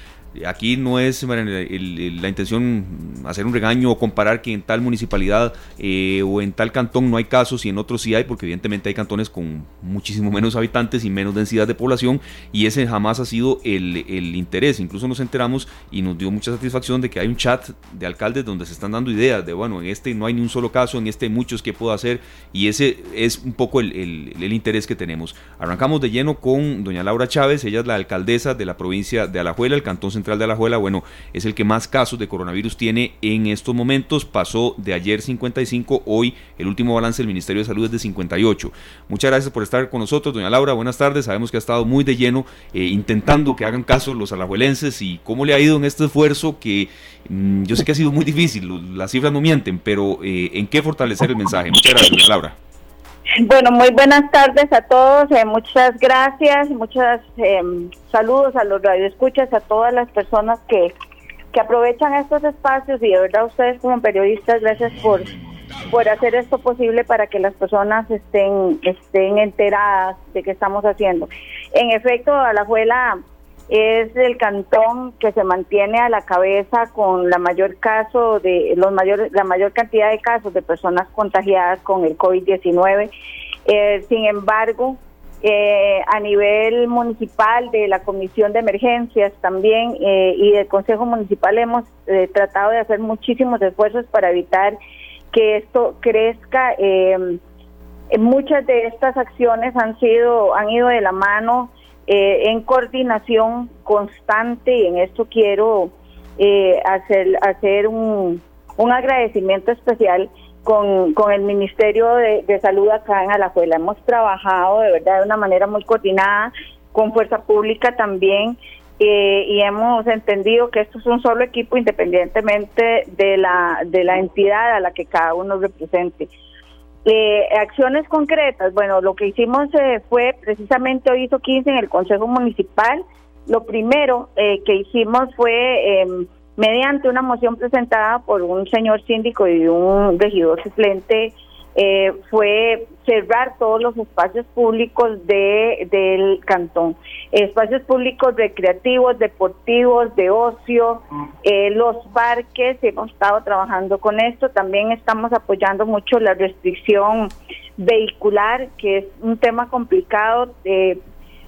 Aquí no es la intención hacer un regaño o comparar que en tal municipalidad eh, o en tal cantón no hay casos y en otros sí hay, porque evidentemente hay cantones con muchísimo menos habitantes y menos densidad de población y ese jamás ha sido el, el interés. Incluso nos enteramos y nos dio mucha satisfacción de que hay un chat de alcaldes donde se están dando ideas de, bueno, en este no hay ni un solo caso, en este hay muchos que puedo hacer y ese es un poco el, el interés que tenemos. Arrancamos de lleno con doña Laura Chávez, ella es la alcaldesa de la provincia de Alajuela, el cantón Central de Alajuela, bueno, es el que más casos de coronavirus tiene en estos momentos. Pasó de ayer 55, hoy el último balance del Ministerio de Salud es de 58. Muchas gracias por estar con nosotros, doña Laura. Buenas tardes. Sabemos que ha estado muy de lleno eh, intentando que hagan caso los alajuelenses y cómo le ha ido en este esfuerzo que mm, yo sé que ha sido muy difícil, las cifras no mienten, pero eh, ¿en qué fortalecer el mensaje? Muchas gracias, doña Laura. Bueno, muy buenas tardes a todos, eh, muchas gracias, muchos em, saludos a los radioescuchas, a todas las personas que, que aprovechan estos espacios y de verdad ustedes como periodistas, gracias por, por hacer esto posible para que las personas estén, estén enteradas de qué estamos haciendo. En efecto, a la Alajuela es el cantón que se mantiene a la cabeza con la mayor caso de los mayores la mayor cantidad de casos de personas contagiadas con el COVID-19. Eh, sin embargo, eh, a nivel municipal de la Comisión de Emergencias también eh, y del Consejo Municipal hemos eh, tratado de hacer muchísimos esfuerzos para evitar que esto crezca. muchas de estas acciones han sido han ido de la mano en coordinación constante y en esto quiero hacer hacer un, un agradecimiento especial con, con el Ministerio de, Salud acá en Alajuela. Hemos trabajado de verdad de una manera muy coordinada, con Fuerza Pública también, eh, y hemos entendido que esto es un solo equipo independientemente de la, de la entidad a la que cada uno represente. Eh, acciones concretas, bueno, lo que hicimos eh, fue precisamente hoy hizo 15 en el Consejo Municipal. Lo primero que hicimos fue em, mediante una moción presentada por un señor síndico y un regidor suplente, eh, fue cerrar todos los espacios públicos de, del cantón, espacios públicos recreativos, deportivos, de ocio, eh, los parques, hemos estado trabajando con esto, también estamos apoyando mucho la restricción vehicular, que es un tema complicado. Eh,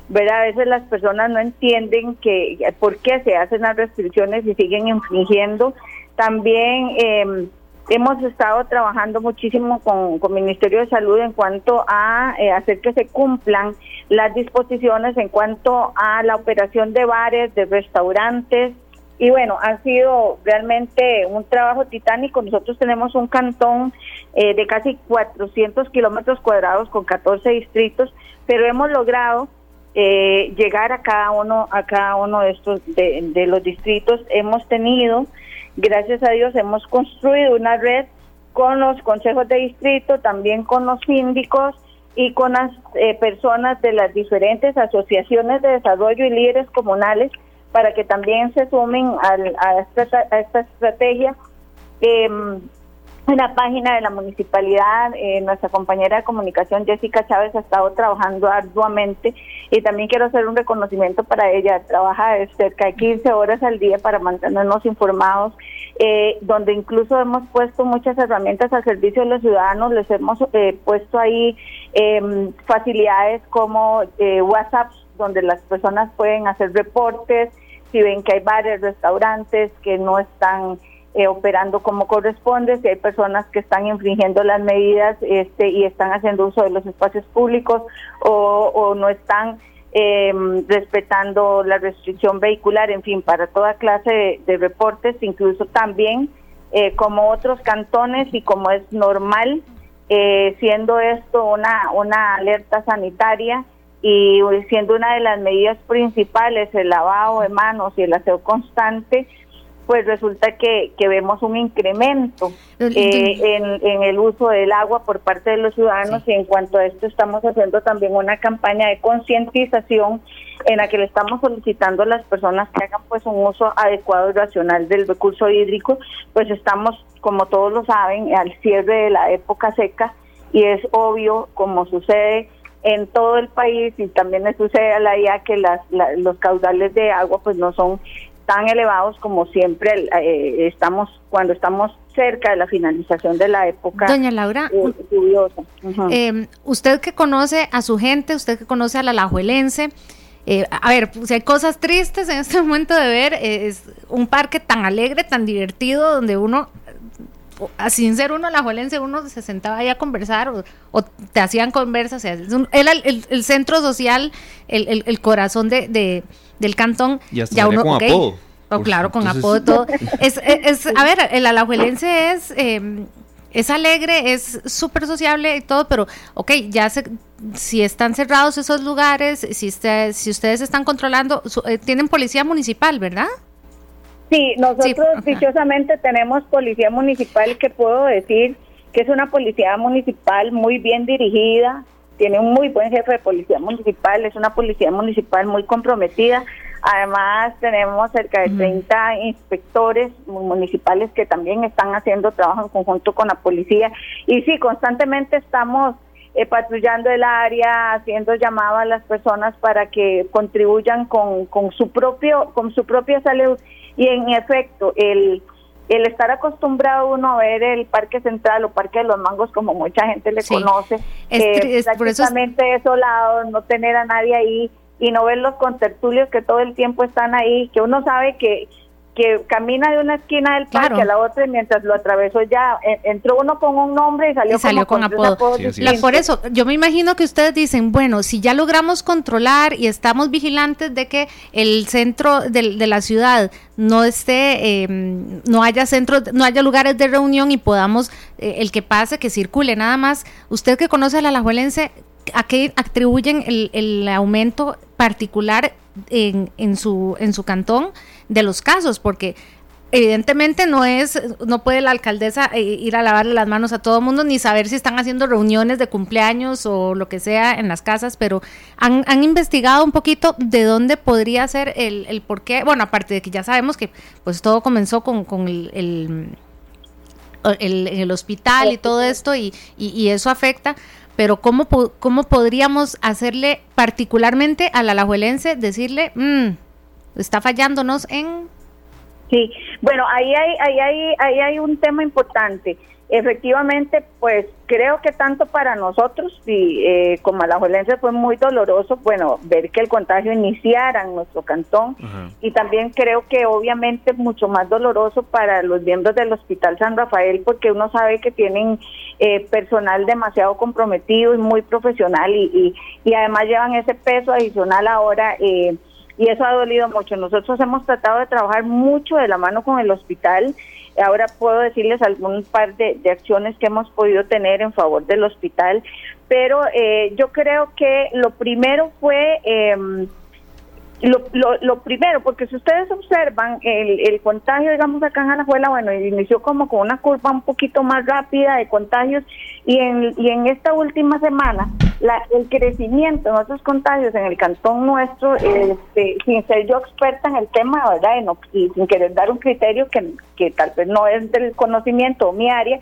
¿verdad? A veces las personas no entienden que por qué se hacen las restricciones y siguen infringiendo. También eh, hemos estado trabajando muchísimo con, el Ministerio de Salud en cuanto a eh, hacer que se cumplan las disposiciones en cuanto a la operación de bares, de restaurantes. Y bueno, ha sido realmente un trabajo titánico. Nosotros tenemos un cantón eh, de casi 400 kilómetros cuadrados con 14 distritos, pero hemos logrado eh, llegar a cada uno a cada uno de estos de, los distritos. Hemos tenido gracias a Dios hemos construido una red con los consejos de distrito también con los síndicos y con las eh, personas de las diferentes asociaciones de desarrollo y líderes comunales para que también se sumen a, esta, a esta estrategia. Eh, en la página de la municipalidad, eh, nuestra compañera de comunicación Jessica Chávez ha estado trabajando arduamente y también quiero hacer un reconocimiento para ella. Trabaja cerca de 15 horas al día para mantenernos informados, eh, donde incluso hemos puesto muchas herramientas al servicio de los ciudadanos, les hemos eh, puesto ahí em, facilidades como WhatsApp, donde las personas pueden hacer reportes, si ven que hay bares, restaurantes que no están eh, operando como corresponde, si hay personas que están infringiendo las medidas este, y están haciendo uso de los espacios públicos o, no están em, respetando la restricción vehicular, en fin, para toda clase de, reportes, incluso también eh, como otros cantones y como es normal, eh, siendo esto una, una alerta sanitaria y siendo una de las medidas principales el lavado de manos y el aseo constante, pues resulta que, que vemos un incremento eh, en, el uso del agua por parte de los ciudadanos y en cuanto a esto estamos haciendo también una campaña de concientización en la que le estamos solicitando a las personas que hagan pues un uso adecuado y racional del recurso hídrico, pues estamos, como todos lo saben, al cierre de la época seca y es obvio, como sucede en todo el país y también le sucede a la IA que las, los caudales de agua pues no son tan elevados como siempre eh, estamos cuando estamos cerca de la finalización de la época Doña Laura, eh. Em, usted que conoce a su gente, usted que conoce a la lajuelense, eh, a ver, si hay cosas tristes en este *laughs* momento de ver, es un parque tan alegre, tan divertido, donde uno, sin ser uno lajuelense, uno se sentaba ahí a conversar o, te hacían conversas, era el, centro social, el, corazón de del cantón. ya uno, con apodo. Oh, claro, con apodo todo. *laughs* es, es, a ver, el alajuelense es, eh, es alegre, es súper sociable y todo, pero, ok, ya se, si están cerrados esos lugares, si, usted, si ustedes están controlando, eh, tienen policía municipal, ¿verdad? Sí, nosotros dichosamente tenemos policía municipal que puedo decir que es una policía municipal muy bien dirigida, tiene un muy buen jefe de policía municipal, es una policía municipal muy comprometida. Además, tenemos cerca de 30 inspectores municipales que también están haciendo trabajo en conjunto con la policía. Y sí, constantemente estamos eh, patrullando el área, haciendo llamadas a las personas para que contribuyan con, con, su propio, con su propia salud. Y en efecto, el el estar acostumbrado uno a ver el Parque Central o Parque de los Mangos, como mucha gente le conoce, es, prácticamente desolado, no tener a nadie ahí y no ver los contertulios que todo el tiempo están ahí, que uno sabe que que camina de una esquina del parque a la otra y mientras lo atravesó ya entró uno con un nombre y salió, con, apodo. por eso, yo me imagino que ustedes dicen, bueno, si ya logramos controlar y estamos vigilantes de que el centro de, de la ciudad no esté, em, no haya centros, no haya lugares de reunión y podamos, eh, el que pase, que circule nada más. Usted que conoce a la Alajuelense, ¿a qué atribuyen el, el aumento particular en, en, su, en su cantón? De los casos, porque evidentemente no es, no puede la alcaldesa eh, ir a lavarle las manos a todo el mundo ni saber si están haciendo reuniones de cumpleaños o lo que sea en las casas, pero han, han investigado un poquito de dónde podría ser el, el por qué, bueno, aparte de que ya sabemos que pues todo comenzó con, con el, el, el, hospital y todo esto y, y, eso afecta, pero ¿cómo, ¿cómo podríamos hacerle particularmente a la alajuelense decirle, mmm, está fallándonos en... Sí, bueno, ahí hay, ahí hay, ahí hay un tema importante. Efectivamente, pues creo que tanto para nosotros y eh, como alajuelense fue muy doloroso, bueno, ver que el contagio iniciara en nuestro cantón y también creo que obviamente mucho más doloroso para los miembros del Hospital San Rafael porque uno sabe que tienen eh, personal demasiado comprometido y muy profesional y, y, y además llevan ese peso adicional ahora. Eh, y eso ha dolido mucho. Nosotros hemos tratado de trabajar mucho de la mano con el hospital. Ahora puedo decirles algún par de, acciones que hemos podido tener en favor del hospital, pero eh, yo creo que lo primero fue... Eh, lo, lo, primero, porque si ustedes observan el, contagio, digamos, acá en Alajuela, bueno, inició como con una curva un poquito más rápida de contagios y en, y en esta última semana la, el crecimiento de esos contagios en el cantón nuestro, este, sin ser yo experta en el tema, ¿verdad? Y, sin querer dar un criterio que, que tal vez no es del conocimiento o mi área,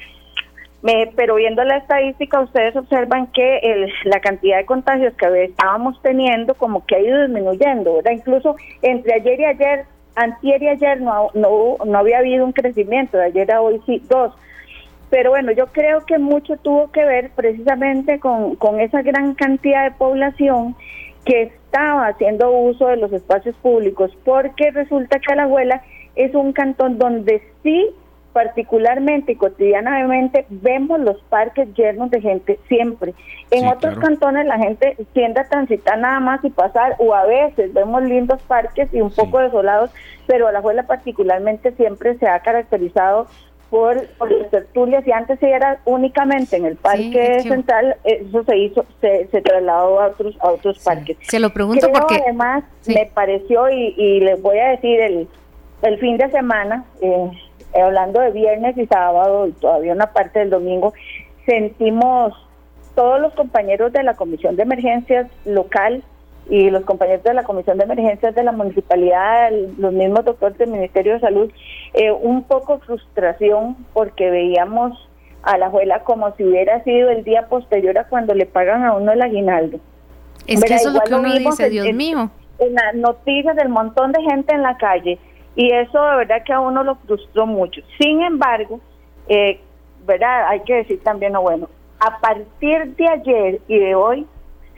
pero viendo la estadística, ustedes observan que la cantidad de contagios que estábamos teniendo como que ha ido disminuyendo, ¿verdad? Incluso entre ayer y ayer, antier y ayer no, no, no había habido un crecimiento, de ayer a hoy sí, dos. Pero bueno, yo creo que mucho tuvo que ver precisamente con, con esa gran cantidad de población que estaba haciendo uso de los espacios públicos, porque resulta que la abuela es un cantón donde sí particularmente y cotidianamente vemos los parques llenos de gente siempre. En otros cantones la gente tiende a transitar nada más y pasar, o a veces vemos lindos parques y un poco desolados, pero a la Juela particularmente siempre se ha caracterizado por, por las tertulias y antes era únicamente en el parque central, eso se hizo, se, se trasladó a otros, a otros parques. Se lo pregunto porque además me pareció y, y les voy a decir el, el fin de semana, eh, hablando de viernes y sábado y todavía una parte del domingo, sentimos todos los compañeros de la Comisión de Emergencias local y los compañeros de la Comisión de Emergencias de la Municipalidad, los mismos doctores del Ministerio de Salud, eh, un poco frustración porque veíamos a la abuela como si hubiera sido el día posterior a cuando le pagan a uno el aguinaldo. Es que eso es lo que uno dice, Dios mío. En las noticias del montón de gente en la calle y eso de verdad que a uno lo frustró mucho. Sin embargo, eh, verdad hay que decir también lo bueno, a partir de ayer y de hoy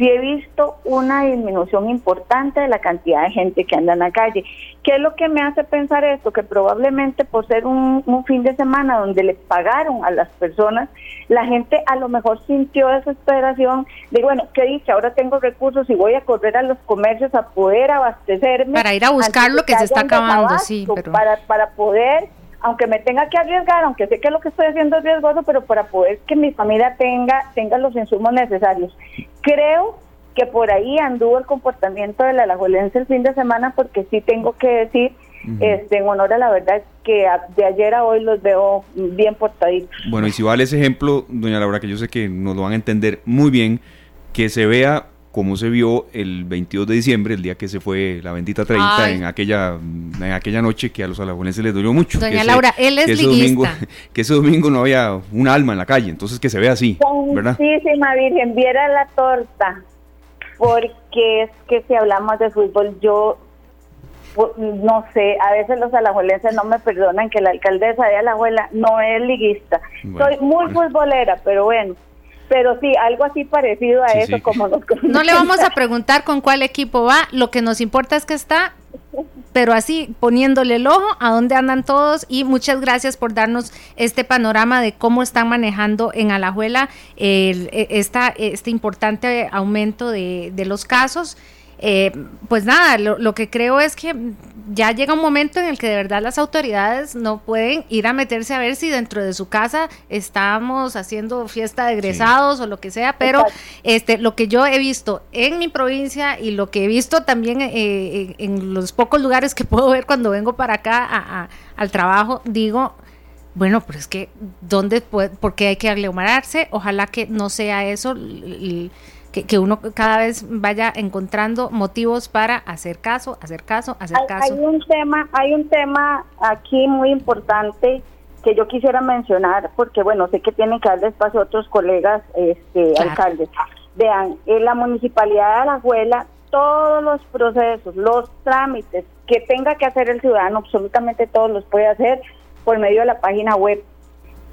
sí he visto una disminución importante de la cantidad de gente que anda en la calle. ¿Qué es lo que me hace pensar esto? Que probablemente por ser un, fin de semana donde le pagaron a las personas, la gente a lo mejor sintió desesperación de, bueno, ¿qué dice? Ahora tengo recursos y voy a correr a los comercios a poder abastecerme. Para ir a buscar lo que, se está acabando, sí. Para, para poder aunque me tenga que arriesgar, aunque sé que lo que estoy haciendo es riesgoso, pero para poder que mi familia tenga, tenga los insumos necesarios. Creo que por ahí anduvo el comportamiento de la alajuelense el fin de semana, porque sí tengo que decir, este, en honor a la verdad, que de ayer a hoy los veo bien portaditos. Bueno, y si vale ese ejemplo, doña Laura, que yo sé que nos lo van a entender muy bien, que se vea como se vio el 22 de diciembre, el día que se fue la bendita 30, en aquella en aquella noche que a los alajuelenses les dolió mucho. Doña Laura, él es que ese, domingo, que ese domingo no había un alma en la calle, entonces que se vea así, ¿verdad? Santísima Virgen, viera la torta, porque es que si hablamos de fútbol, yo no sé, a veces los alajuelenses no me perdonan que la alcaldesa de Alajuela no es liguista. Soy muy futbolera, pero bueno pero sí, algo así parecido a eso, como nos *laughs* No le vamos a preguntar con cuál equipo va, lo que nos importa es que está, pero así poniéndole el ojo a dónde andan todos y muchas gracias por darnos este panorama de cómo están manejando en Alajuela el, e, esta, este importante aumento de, de los casos. Eh, pues nada, lo, que creo es que ya llega un momento en el que de verdad las autoridades no pueden ir a meterse a ver si dentro de su casa estamos haciendo fiesta de egresados o lo que sea, pero este lo que yo he visto en mi provincia y lo que he visto también eh, en los pocos lugares que *laughs* puedo ver cuando vengo para acá al trabajo, digo, bueno, pero es que, ¿dónde puede, por qué hay que aglomerarse? Ojalá que no sea eso que, uno cada vez vaya encontrando motivos para hacer caso, hacer caso, hacer caso. Hay un tema, hay un tema aquí muy importante que yo quisiera mencionar, porque bueno, sé que tienen que darle espacio a otros colegas este, alcaldes. Vean, en la municipalidad de Alajuela, todos los procesos, los trámites que tenga que hacer el ciudadano, absolutamente todos los puede hacer por medio de la página web.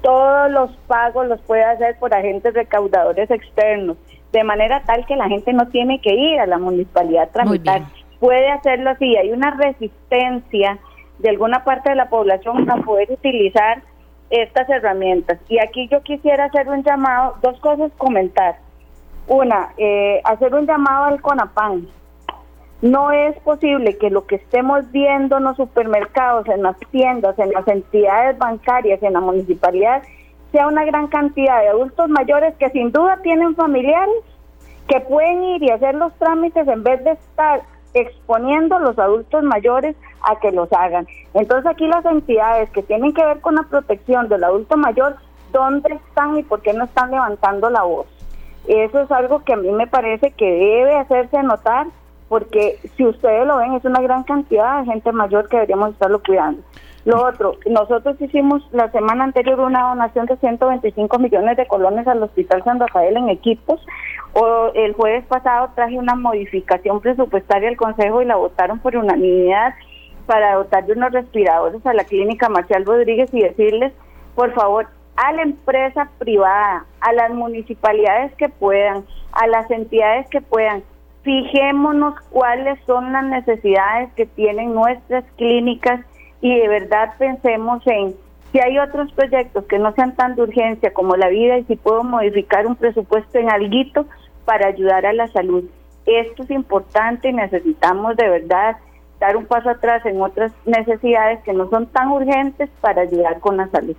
Todos los pagos los puede hacer por agentes recaudadores externos de manera tal que la gente no tiene que ir a la municipalidad a tramitar. Puede hacerlo así. Hay una resistencia de alguna parte de la población a poder utilizar estas herramientas. Y aquí yo quisiera hacer un llamado, dos cosas comentar. Una, eh, hacer un llamado al CONAPAN. No es posible que lo que estemos viendo en los supermercados, en las tiendas, en las entidades bancarias, en la municipalidad, sea una gran cantidad de adultos mayores que sin duda tienen familiares que pueden ir y hacer los trámites en vez de estar exponiendo a los adultos mayores a que los hagan. Entonces aquí las entidades que tienen que ver con la protección del adulto mayor, ¿dónde están y por qué no están levantando la voz? Eso es algo que a mí me parece que debe hacerse notar porque si ustedes lo ven es una gran cantidad de gente mayor que deberíamos estarlo cuidando. Lo otro, nosotros hicimos la semana anterior una donación de 125 millones de colones al Hospital San Rafael en equipos. O el jueves pasado traje una modificación presupuestaria al Consejo y la votaron por unanimidad para dotar de unos respiradores a la clínica Marcial Rodríguez y decirles, por favor, a la empresa privada, a las municipalidades que puedan, a las entidades que puedan, fijémonos cuáles son las necesidades que tienen nuestras clínicas y de verdad pensemos en si hay otros proyectos que no sean tan de urgencia como la vida y si puedo modificar un presupuesto en alguito para ayudar a la salud. Esto es importante y necesitamos de verdad dar un paso atrás en otras necesidades que no son tan urgentes para ayudar con la salud.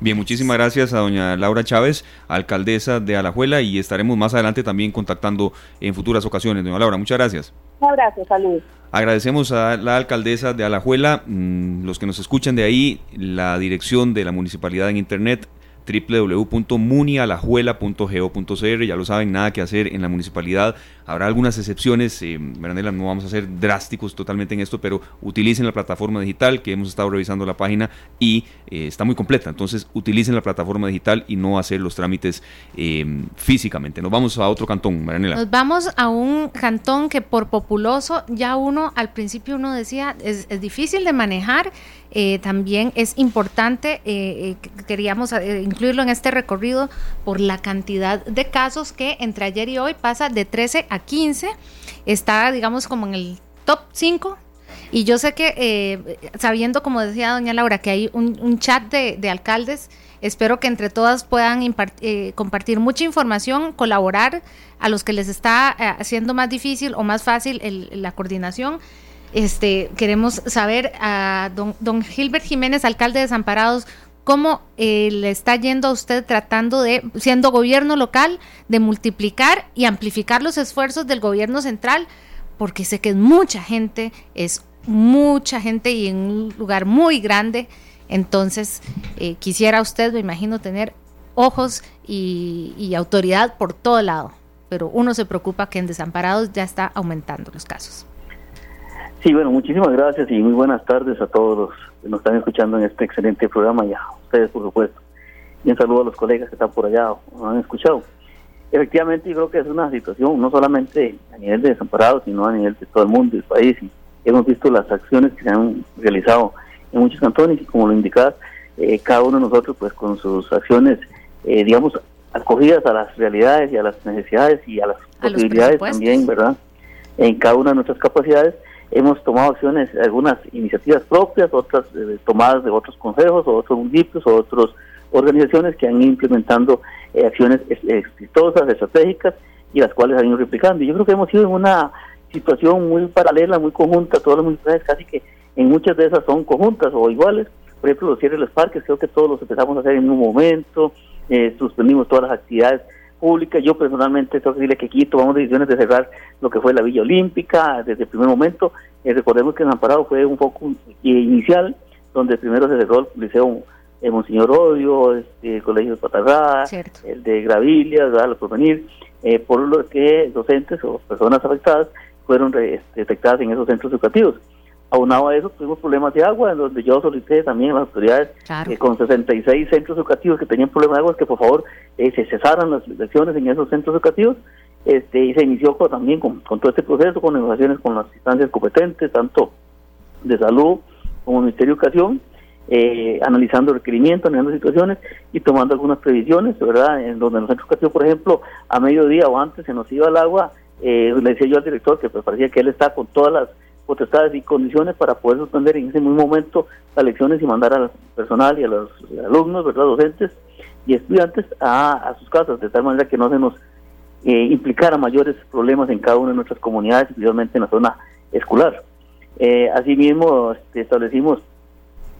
Bien, muchísimas gracias a doña Laura Chávez, alcaldesa de Alajuela, y estaremos más adelante también contactando en futuras ocasiones. Doña Laura, muchas gracias. Un abrazo, salud. Agradecemos a la alcaldesa de Alajuela, mm, los que nos escuchan de ahí, la dirección de la municipalidad en internet www.munialajuela.go.cr. Ya lo saben, nada que hacer en la municipalidad. Habrá algunas excepciones, eh, no vamos a ser drásticos totalmente en esto, pero utilicen la plataforma digital que hemos estado revisando la página y eh, está muy completa. Entonces, utilicen la plataforma digital y no hacer los trámites eh, físicamente. Nos vamos a otro cantón, Marianela. Nos vamos a un cantón que por populoso ya uno, al principio uno decía, es difícil de manejar eh, también es importante, eh, eh, queríamos incluirlo en este recorrido por la cantidad de casos que entre ayer y hoy pasa de 13 a 15, está digamos como en el top 5 y yo sé que, sabiendo, como decía doña Laura, que hay un, chat de, alcaldes, espero que entre todas puedan compartir mucha información, colaborar a los que les está haciendo más difícil o más fácil la coordinación. Este, queremos saber a don, don Gilbert Jiménez, alcalde de Desamparados, cómo eh, le está yendo a usted tratando de, siendo gobierno local, de multiplicar y amplificar los esfuerzos del gobierno central, porque sé que es mucha gente, es mucha gente y en un lugar muy grande. Entonces, eh, quisiera usted, me imagino, tener ojos y, y autoridad por todo lado. Pero uno se preocupa que en Desamparados ya está aumentando los casos. Sí, bueno, muchísimas gracias y muy buenas tardes a todos los que nos están escuchando en este excelente programa y a ustedes, por supuesto. Y un saludo a los colegas que están por allá o han escuchado. Efectivamente, yo creo que es una situación no solamente a nivel de desamparados, sino a nivel de todo el mundo, del país y hemos visto las acciones que se han realizado en muchos cantones y como lo indicaba, eh, cada uno de nosotros pues con sus acciones, eh, digamos, acogidas a las realidades y a las necesidades y a las posibilidades también, ¿verdad? En cada una de nuestras capacidades hemos tomado acciones, algunas iniciativas propias, otras eh, tomadas de otros consejos o otros municipios o otras organizaciones que han ido implementando acciones exitosas, estratégicas y las cuales han ido replicando. Yo creo que hemos sido en una situación muy paralela, muy conjunta, todas las municipalidades casi que en muchas de esas son conjuntas o iguales. Por ejemplo, los cierres de los parques, creo que todos los empezamos a hacer en un momento, eh, suspendimos todas las actividades públicas. Yo personalmente tengo que decirle que aquí tomamos decisiones de cerrar lo que fue la Villa Olímpica desde el primer momento. Eh, recordemos que en Amparado fue un poco inicial, donde primero se cerró el Liceo eh, Monseñor Odio, este, el Colegio de Patarrada, el de Gravilia, ¿verdad? por venir, eh, por lo que docentes o personas afectadas fueron este, detectadas en esos centros educativos. Aunado a eso, tuvimos problemas de agua, en donde yo solicité también a las autoridades eh, con 66 centros educativos que tenían problemas de agua, que por favor eh, se cesaran las lecciones en esos centros educativos. Este, y se inició también con, todo este proceso, con negociaciones con las instancias competentes, tanto de salud como Ministerio de Educación, eh, analizando requerimientos, analizando situaciones y tomando algunas previsiones, ¿verdad? En donde en los centros educativos, por ejemplo, a mediodía o antes se nos iba el agua, le decía yo al director que pues parecía que él está con todas las potestades y condiciones para poder suspender en ese mismo momento las lecciones y mandar al personal y a los alumnos, ¿verdad? docentes y estudiantes a, sus casas, de tal manera que no se nos eh, implicara mayores problemas en cada una de nuestras comunidades, especialmente en la zona escolar. Eh, asimismo, este, establecimos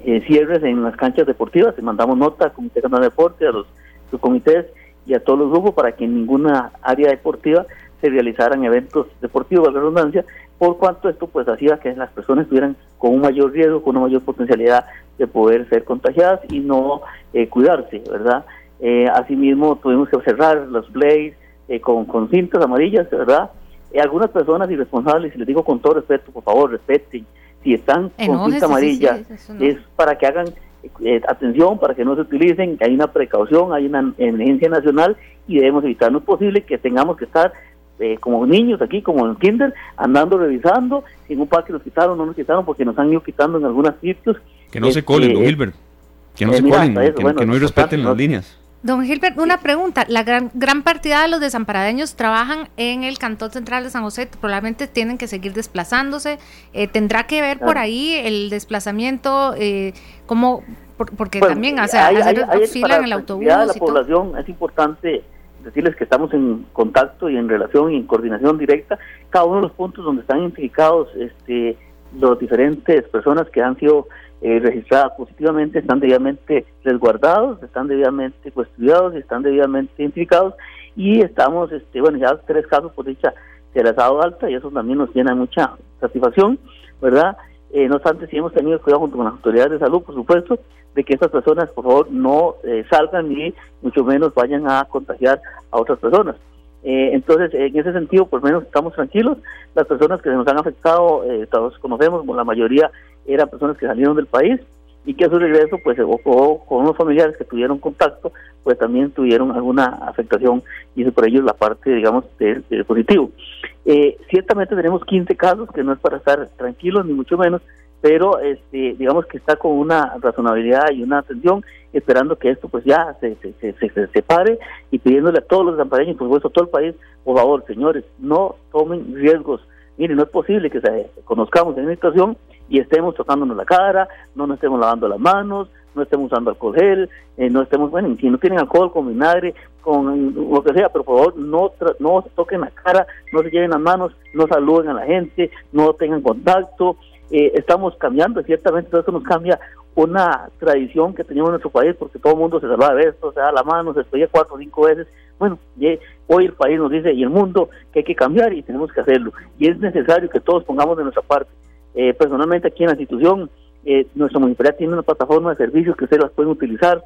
eh, cierres en las canchas deportivas, y mandamos nota al Comité Nacional de Deporte, a los subcomités y a todos los grupos para que en ninguna área deportiva se realizaran eventos deportivos, la redundancia, por cuanto esto pues hacía que las personas estuvieran con un mayor riesgo, con una mayor potencialidad de poder ser contagiadas y no eh, cuidarse, ¿verdad? Eh, asimismo tuvimos que cerrar los blades eh, con, con cintas amarillas, ¿verdad? algunas personas irresponsables, y les digo con todo respeto, por favor, respeten, si están con cinta amarilla, es para que hagan atención, para que no se utilicen, que hay una precaución, hay una emergencia nacional y debemos evitar, no es posible que tengamos que estar eh, como niños aquí, como en kinder, andando revisando, si en un parque nos quitaron, no nos quitaron, porque nos han ido quitando en algunos sitios. Que no se colen, don este, Gilbert. Que no eh, se colen, que, no respeten las líneas. Don Gilbert, una pregunta. La gran, gran partida de los desamparadeños trabajan en el Cantón Central de San José. Probablemente tienen que seguir desplazándose. Eh, ¿Tendrá que ver por ahí el desplazamiento? Eh, como porque también, o sea, hacer fila en el autobús. la población es importante decirles que estamos en contacto y en relación y en coordinación directa cada uno de los puntos donde están identificados este, los diferentes personas que han sido eh, registradas positivamente están debidamente resguardados, están debidamente cuestionados, están debidamente identificados y estamos, este, bueno, ya tres casos por dicha se les ha alta y eso también nos llena mucha satisfacción, ¿verdad? Eh, no obstante, si hemos tenido cuidado junto con las autoridades de salud, por supuesto, de que estas personas, por favor, no eh, salgan ni mucho menos vayan a contagiar a otras personas. Eh, entonces, en ese sentido, por lo menos estamos tranquilos. Las personas que se nos han afectado, todos conocemos, la mayoría eran personas que salieron del país y que a su regreso, pues, o, con unos familiares que tuvieron contacto, pues también tuvieron alguna afectación y eso por ello la parte, digamos, del positivo. Eh, ciertamente tenemos 15 casos, que no es para estar tranquilos, ni mucho menos, pero este, digamos que está con una razonabilidad y una atención, esperando que esto pues ya se, se, se, se separe y pidiéndole a todos los desampareños, por supuesto a todo el país, por favor, señores, no tomen riesgos. Miren, no es posible que se conozcamos en una situación y estemos tocándonos la cara, no nos estemos lavando las manos, no estemos usando alcohol gel, eh, no estemos, bueno, si no tienen alcohol con vinagre, con lo que sea, pero por favor no, no se toquen la cara, no se lleven las manos, no saluden a la gente, no tengan contacto. Eh, estamos cambiando, ciertamente todo eso nos cambia una tradición que teníamos en nuestro país, porque todo el mundo se salva de esto, se da la mano, se despedía cuatro o cinco veces. Bueno, hoy el país nos dice, y el mundo, que hay que cambiar y tenemos que hacerlo. Y es necesario que todos pongamos de nuestra parte. Eh, personalmente aquí en la institución, eh, nuestra municipalidad tiene una plataforma de servicios que ustedes las pueden utilizar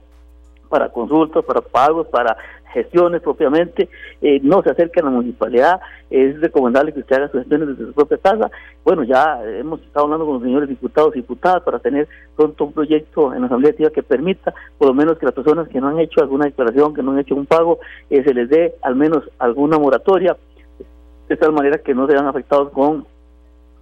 para consultas, para pagos, para gestiones propiamente, eh, no se acerquen a la municipalidad, es recomendable que usted haga sus gestiones desde su propia casa. Bueno, ya hemos estado hablando con los señores diputados y diputadas para tener pronto un proyecto en la Asamblea Activa que permita, por lo menos que las personas que no han hecho alguna declaración, que no han hecho un pago, eh, se les dé al menos alguna moratoria, de tal manera que no sean afectados con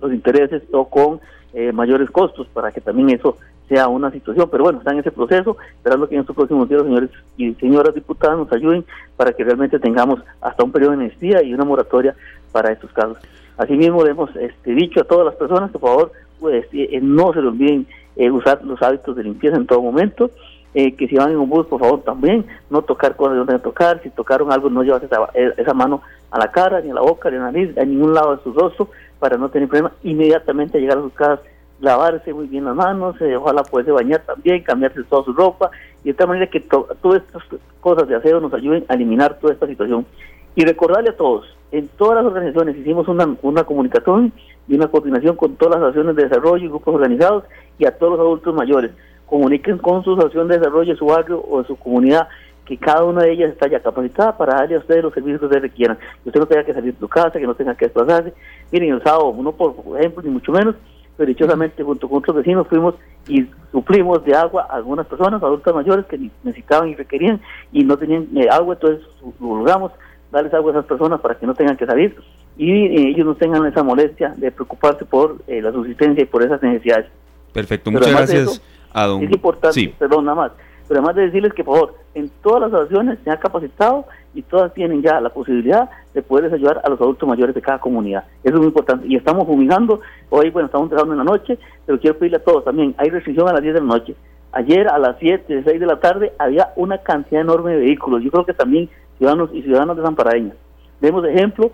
los intereses o con eh, mayores costos para que también eso sea una situación. Pero bueno, está en ese proceso, esperando que en estos próximos días, señores y señoras diputadas, nos ayuden para que realmente tengamos hasta un periodo de amnistía y una moratoria para estos casos. Asimismo, le hemos este, dicho a todas las personas por favor pues, eh, no se les olviden eh, usar los hábitos de limpieza en todo momento. Eh, que si van en un bus, por favor, también no tocar cosas donde tocar. Si tocaron algo, no llevarse esa, esa, mano a la cara, ni a la boca, ni a la nariz, a ningún lado de su rostro, para no tener problemas. Inmediatamente llegar a sus casas, lavarse muy bien las manos, ojalá puede bañar también, cambiarse toda su ropa, y de tal manera que todas estas cosas de aseo nos ayuden a eliminar toda esta situación. Y recordarle a todos, en todas las organizaciones hicimos una, una comunicación y una coordinación con todas las acciones de desarrollo y grupos organizados y a todos los adultos mayores. Comuniquen con su asociación de desarrollo de su barrio o de su comunidad que cada una de ellas está ya capacitada para darle a ustedes los servicios que ustedes requieran. Que usted no tenga que salir de su casa, que no tenga que desplazarse. Miren, el sábado, no por ejemplo, ni mucho menos, pero dichosamente junto con otros vecinos fuimos y suplimos de agua a algunas personas, adultas mayores que necesitaban y requerían y no tenían eh, agua, entonces lo logramos darles agua a esas personas para que no tengan que salir y eh, ellos no tengan esa molestia de preocuparse por eh, la subsistencia y por esas necesidades. Perfecto, muchas gracias a don... Es importante, perdón, nada más, pero además de decirles que por favor, en todas las asociaciones se han capacitado y todas tienen ya la posibilidad de poderles ayudar a los adultos mayores de cada comunidad. Eso es muy importante. Y estamos fumigando, hoy bueno, estamos trabajando en la noche, pero quiero pedirle a todos también, hay restricción a las 10 de la noche. Ayer a las 7, 6 de la tarde había una cantidad enorme de vehículos. Yo creo que también ciudadanos y ciudadanas de Zamparaña. Demos ejemplo,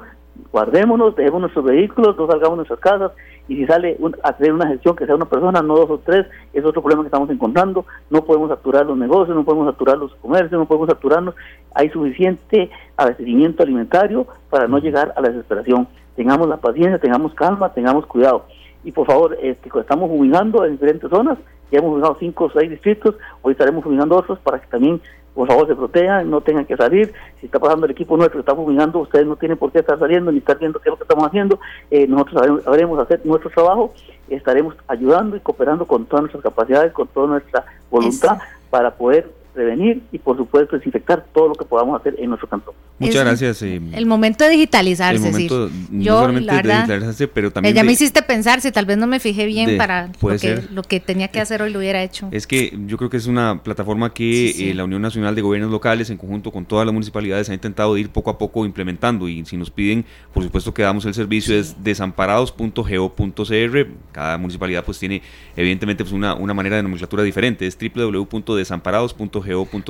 guardémonos, dejemos nuestros vehículos, no salgamos de nuestras casas y si sale a hacer una gestión que sea una persona, no dos o tres, es otro problema que estamos encontrando. No podemos saturar los negocios, no podemos saturar los comercios, no podemos saturarnos. Hay suficiente abastecimiento alimentario para no llegar a la desesperación. Tengamos la paciencia, tengamos calma, tengamos cuidado. Y por favor, este, estamos fumigando en diferentes zonas, ya hemos fumigado cinco o seis distritos, hoy estaremos fumigando otros para que también por favor se protejan, no tengan que salir. Si está pasando el equipo nuestro, está fulminando, ustedes no tienen por qué estar saliendo ni estar viendo qué es lo que estamos haciendo. Eh, nosotros sabremos hacer nuestro trabajo, estaremos ayudando y cooperando con todas nuestras capacidades, con toda nuestra voluntad para poder prevenir y por supuesto desinfectar todo lo que podamos hacer en nuestro cantón. Muchas gracias. Eh, el momento de digitalizarse. El momento, no solamente de digitalizarse, pero también. Ya me hiciste pensar si tal vez no me fijé bien para lo que, lo que, tenía que hacer hoy lo hubiera hecho. Es que yo creo que es una plataforma que eh, la Unión Nacional de Gobiernos Locales, en conjunto con todas las municipalidades, ha intentado ir poco a poco implementando. Y si nos piden, por supuesto que damos el servicio, es desamparados.go.cr. Cada municipalidad pues tiene evidentemente pues, una, una manera de nomenclatura diferente. Es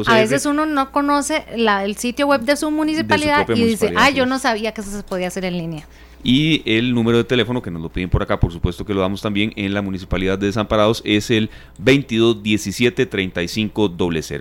a veces uno no conoce la, el sitio web de su municipalidad y dice, ah, yo no sabía que eso se podía hacer en línea. Y el número de teléfono que nos lo piden por acá, por supuesto que lo damos también en la Municipalidad de Desamparados, es el 2217 35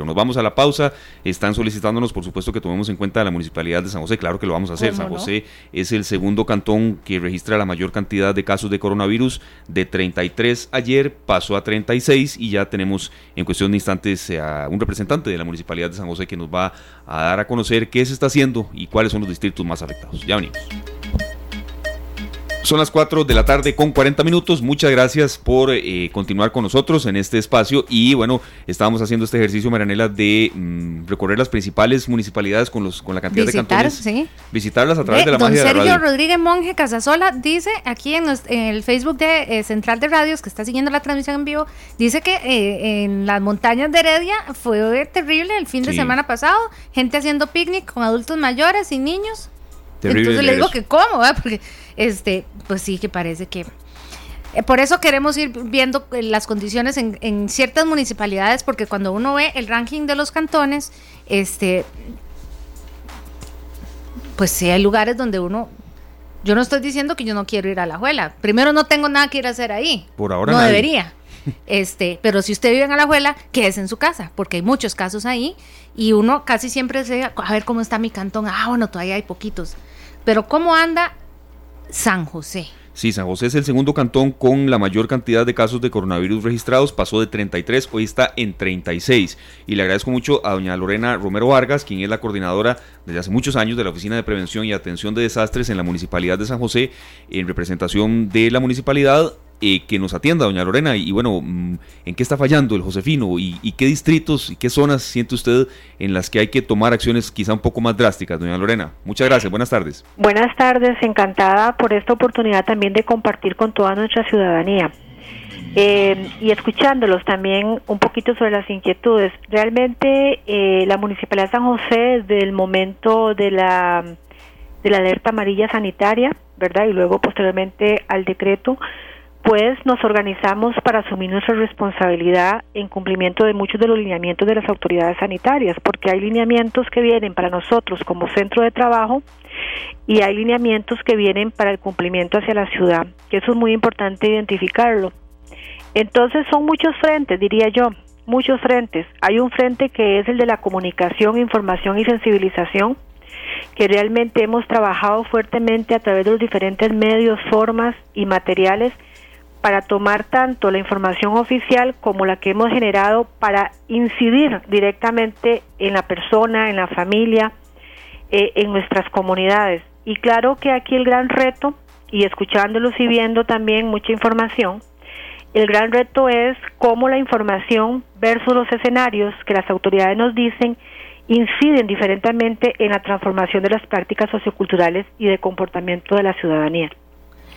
Nos vamos a la pausa. Están solicitándonos, por supuesto, que tomemos en cuenta la Municipalidad de San José. Claro que lo vamos a hacer. San José es el segundo cantón que registra la mayor cantidad de casos de coronavirus. De 33 ayer pasó a 36 y ya tenemos en cuestión de instantes a un representante de la Municipalidad de San José que nos va a dar a conocer qué se está haciendo y cuáles son los distritos más afectados. Ya venimos. Son las 4 de la tarde con 40 minutos. Muchas gracias por eh, continuar con nosotros en este espacio. Y bueno, estábamos haciendo este ejercicio, Marianela, de mm, recorrer las principales municipalidades con los con la cantidad de cantones. ¿sí? Visitarlas a través de la don magia Sergio de la radio. Rodríguez Monje Casasola dice aquí en, el Facebook de eh, Central de Radios, que está siguiendo la transmisión en vivo, dice que eh, en las montañas de Heredia fue terrible el fin de semana pasado. Gente haciendo picnic con adultos mayores y niños. Entonces le digo que cómo, *laughs* porque este, pues sí que parece que eh, por eso queremos ir viendo las condiciones en, ciertas municipalidades, porque cuando uno ve el ranking de los cantones, este, pues sí hay lugares donde uno, yo no estoy diciendo que yo no quiero ir a la juela. Primero no tengo nada que ir a hacer ahí. Por ahora no debería. *laughs* Este, pero si usted vive en Alajuela, quédese en su casa, porque hay muchos casos ahí y uno casi siempre se a ver cómo está mi cantón. Ah, bueno, todavía hay poquitos. Pero ¿cómo anda San José? Sí, San José es el segundo cantón con la mayor cantidad de casos de coronavirus registrados. Pasó de 33, hoy está en 36. Y le agradezco mucho a doña Lorena Romero Vargas, quien es la coordinadora desde hace muchos años de la Oficina de Prevención y Atención de Desastres en la Municipalidad de San José, en representación de la municipalidad eh, que nos atienda, doña Lorena. Y, bueno, mm, ¿en qué está fallando el Josefino? ¿Y, qué distritos y qué zonas siente usted en las que hay que tomar acciones quizá un poco más drásticas, doña Lorena? Muchas gracias, buenas tardes. Buenas tardes, encantada por esta oportunidad también de compartir con toda nuestra ciudadanía. Eh, y escuchándolos también un poquito sobre las inquietudes. Realmente eh, la Municipalidad de San José, desde el momento de la, de la alerta amarilla sanitaria, ¿verdad? Y luego posteriormente al decreto, pues nos organizamos para asumir nuestra responsabilidad en cumplimiento de muchos de los lineamientos de las autoridades sanitarias, porque hay lineamientos que vienen para nosotros como centro de trabajo y hay lineamientos que vienen para el cumplimiento hacia la ciudad, que eso es muy importante identificarlo. Entonces son muchos frentes, diría yo, muchos frentes. Hay un frente que es el de la comunicación, información y sensibilización, que realmente hemos trabajado fuertemente a través de los diferentes medios, formas y materiales para tomar tanto la información oficial como la que hemos generado para incidir directamente en la persona, en la familia, eh, en nuestras comunidades. Y claro que aquí el gran reto, y escuchándolos y viendo también mucha información, el gran reto es cómo la información versus los escenarios que las autoridades nos dicen inciden diferentemente en la transformación de las prácticas socioculturales y de comportamiento de la ciudadanía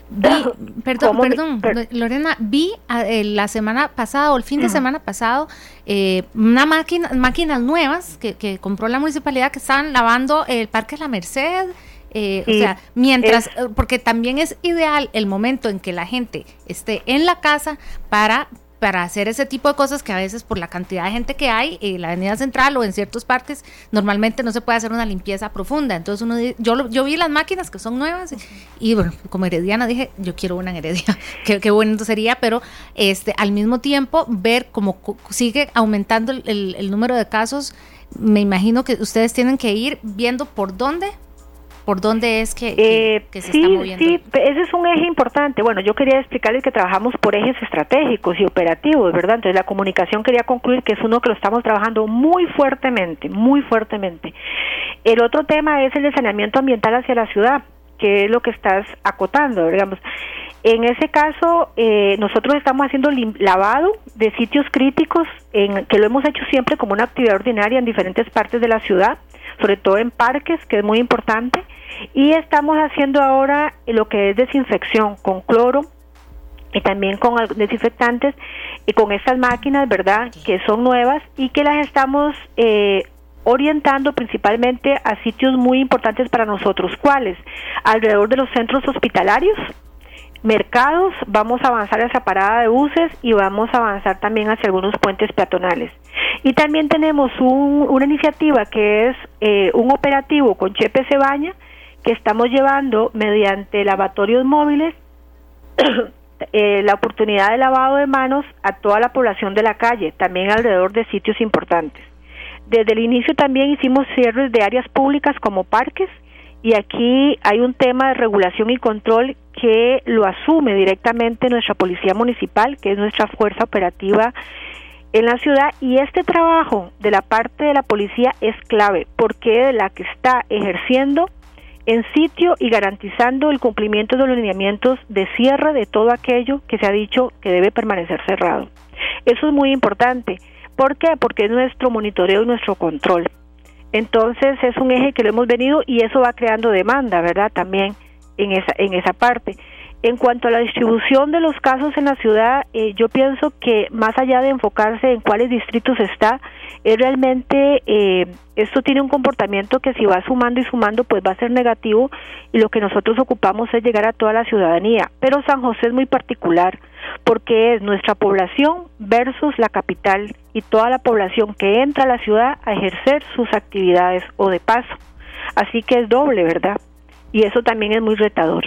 *coughs* perdón, perdón, Lorena, vi eh, la semana pasada o el fin de semana pasado eh, una máquina, máquinas nuevas que, que, compró la municipalidad que estaban lavando el Parque La Merced. Eh, o sea, mientras, porque también es ideal el momento en que la gente esté en la casa para para hacer ese tipo de cosas que a veces por la cantidad de gente que hay en la avenida central o en ciertas partes normalmente no se puede hacer una limpieza profunda. Entonces uno yo yo vi las máquinas que son nuevas y, bueno como herediana dije yo quiero una heredia *laughs* qué, qué bueno sería pero este al mismo tiempo ver cómo sigue aumentando el, el número de casos me imagino que ustedes tienen que ir viendo por dónde por dónde es que, eh, se está moviendo. Sí, ese es un eje importante. Bueno, yo quería explicarles que trabajamos por ejes estratégicos y operativos, ¿verdad? Entonces la comunicación quería concluir que es uno que lo estamos trabajando muy fuertemente, muy fuertemente. El otro tema es el de saneamiento ambiental hacia la ciudad, que es lo que estás acotando, digamos. En ese caso, eh, nosotros estamos haciendo lavado de sitios críticos, en, que lo hemos hecho siempre como una actividad ordinaria en diferentes partes de la ciudad, sobre todo en parques, que es muy importante y estamos haciendo ahora lo que es desinfección con cloro y también con desinfectantes y con estas máquinas, ¿verdad? Que son nuevas y que las estamos eh, orientando principalmente a sitios muy importantes para nosotros. ¿Cuáles? Alrededor de los centros hospitalarios, mercados, vamos a avanzar hacia parada de buses y vamos a avanzar también hacia algunos puentes peatonales. Y también tenemos una iniciativa que es eh, un operativo con Chepe Cebaña, que estamos llevando mediante lavatorios móviles *coughs* eh, la oportunidad de lavado de manos a toda la población de la calle, también alrededor de sitios importantes. Desde el inicio también hicimos cierres de áreas públicas como parques y aquí hay un tema de regulación y control que lo asume directamente nuestra policía municipal, que es nuestra fuerza operativa en la ciudad y este trabajo de la parte de la policía es clave porque la que está ejerciendo en sitio y garantizando el cumplimiento de los lineamientos de cierre de todo aquello que se ha dicho que debe permanecer cerrado. Eso es muy importante. ¿Por qué? Porque es nuestro monitoreo y nuestro control. Entonces es un eje que lo hemos venido y eso va creando demanda, ¿verdad? También en esa, en esa parte. En cuanto a la distribución de los casos en la ciudad, eh, yo pienso que más allá de enfocarse en cuáles distritos está, es realmente eh, esto tiene un comportamiento que si va sumando y sumando, pues va a ser negativo y lo que nosotros ocupamos es llegar a toda la ciudadanía. Pero San José es muy particular porque es nuestra población versus la capital y toda la población que entra a la ciudad a ejercer sus actividades o de paso. Así que es doble, ¿verdad? Y eso también es muy retador.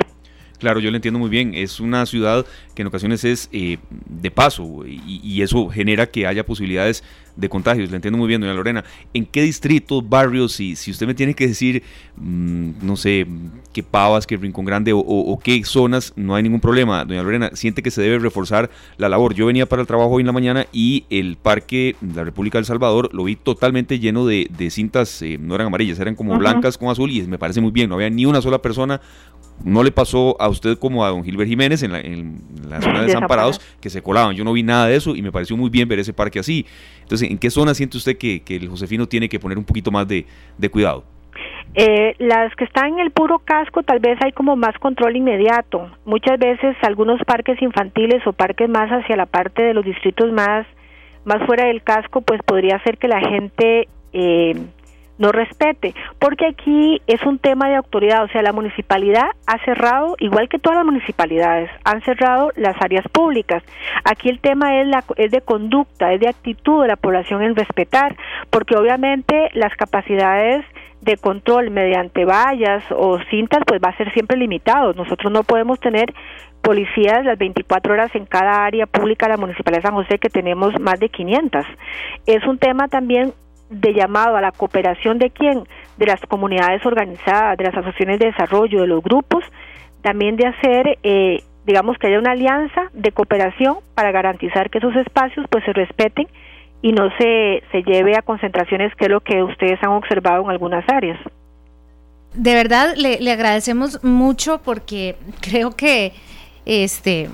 Claro, yo lo entiendo muy bien. Es una ciudad que en ocasiones es eh, de paso y, eso genera que haya posibilidades de contagios. Lo entiendo muy bien, doña Lorena. ¿En qué distritos, barrios, si, si usted me tiene que decir, mm, no sé, qué Pavas, qué Rincón Grande o, qué zonas, no hay ningún problema, doña Lorena? Siente que se debe reforzar la labor. Yo venía para el trabajo hoy en la mañana y el parque de la República del Salvador lo vi totalmente lleno de, cintas, eh, no eran amarillas, eran como blancas con azul y me parece muy bien. No había ni una sola persona no le pasó a usted como a don Gilbert Jiménez en la, zona de Desamparados, que se colaban. Yo no vi nada de eso y me pareció muy bien ver ese parque así. Entonces, ¿en qué zona siente usted que, el Josefino tiene que poner un poquito más de, cuidado? Eh, las que están en el puro casco tal vez hay como más control inmediato. Muchas veces algunos parques infantiles o parques más hacia la parte de los distritos más, más fuera del casco, pues podría ser que la gente eh, no respete, porque aquí es un tema de autoridad, o sea, la municipalidad ha cerrado, igual que todas las municipalidades, han cerrado las áreas públicas. Aquí el tema es, la, es de conducta, es de actitud de la población en respetar, porque obviamente las capacidades de control mediante vallas o cintas pues va a ser siempre limitado. Nosotros no podemos tener policías las 24 horas en cada área pública de la Municipalidad de San José que tenemos más de 500. Es un tema también de llamado a la cooperación de quién, de las comunidades organizadas, de las asociaciones de desarrollo, de los grupos, también de hacer, eh, digamos que haya una alianza de cooperación para garantizar que esos espacios pues se respeten y no se, se lleve a concentraciones que es lo que ustedes han observado en algunas áreas. De verdad le, le agradecemos mucho porque creo que este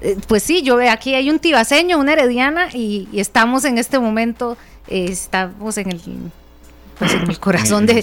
eh, pues sí, yo veo aquí hay un tibaseño, una herediana y estamos en este momento estamos en el pues en el corazón de,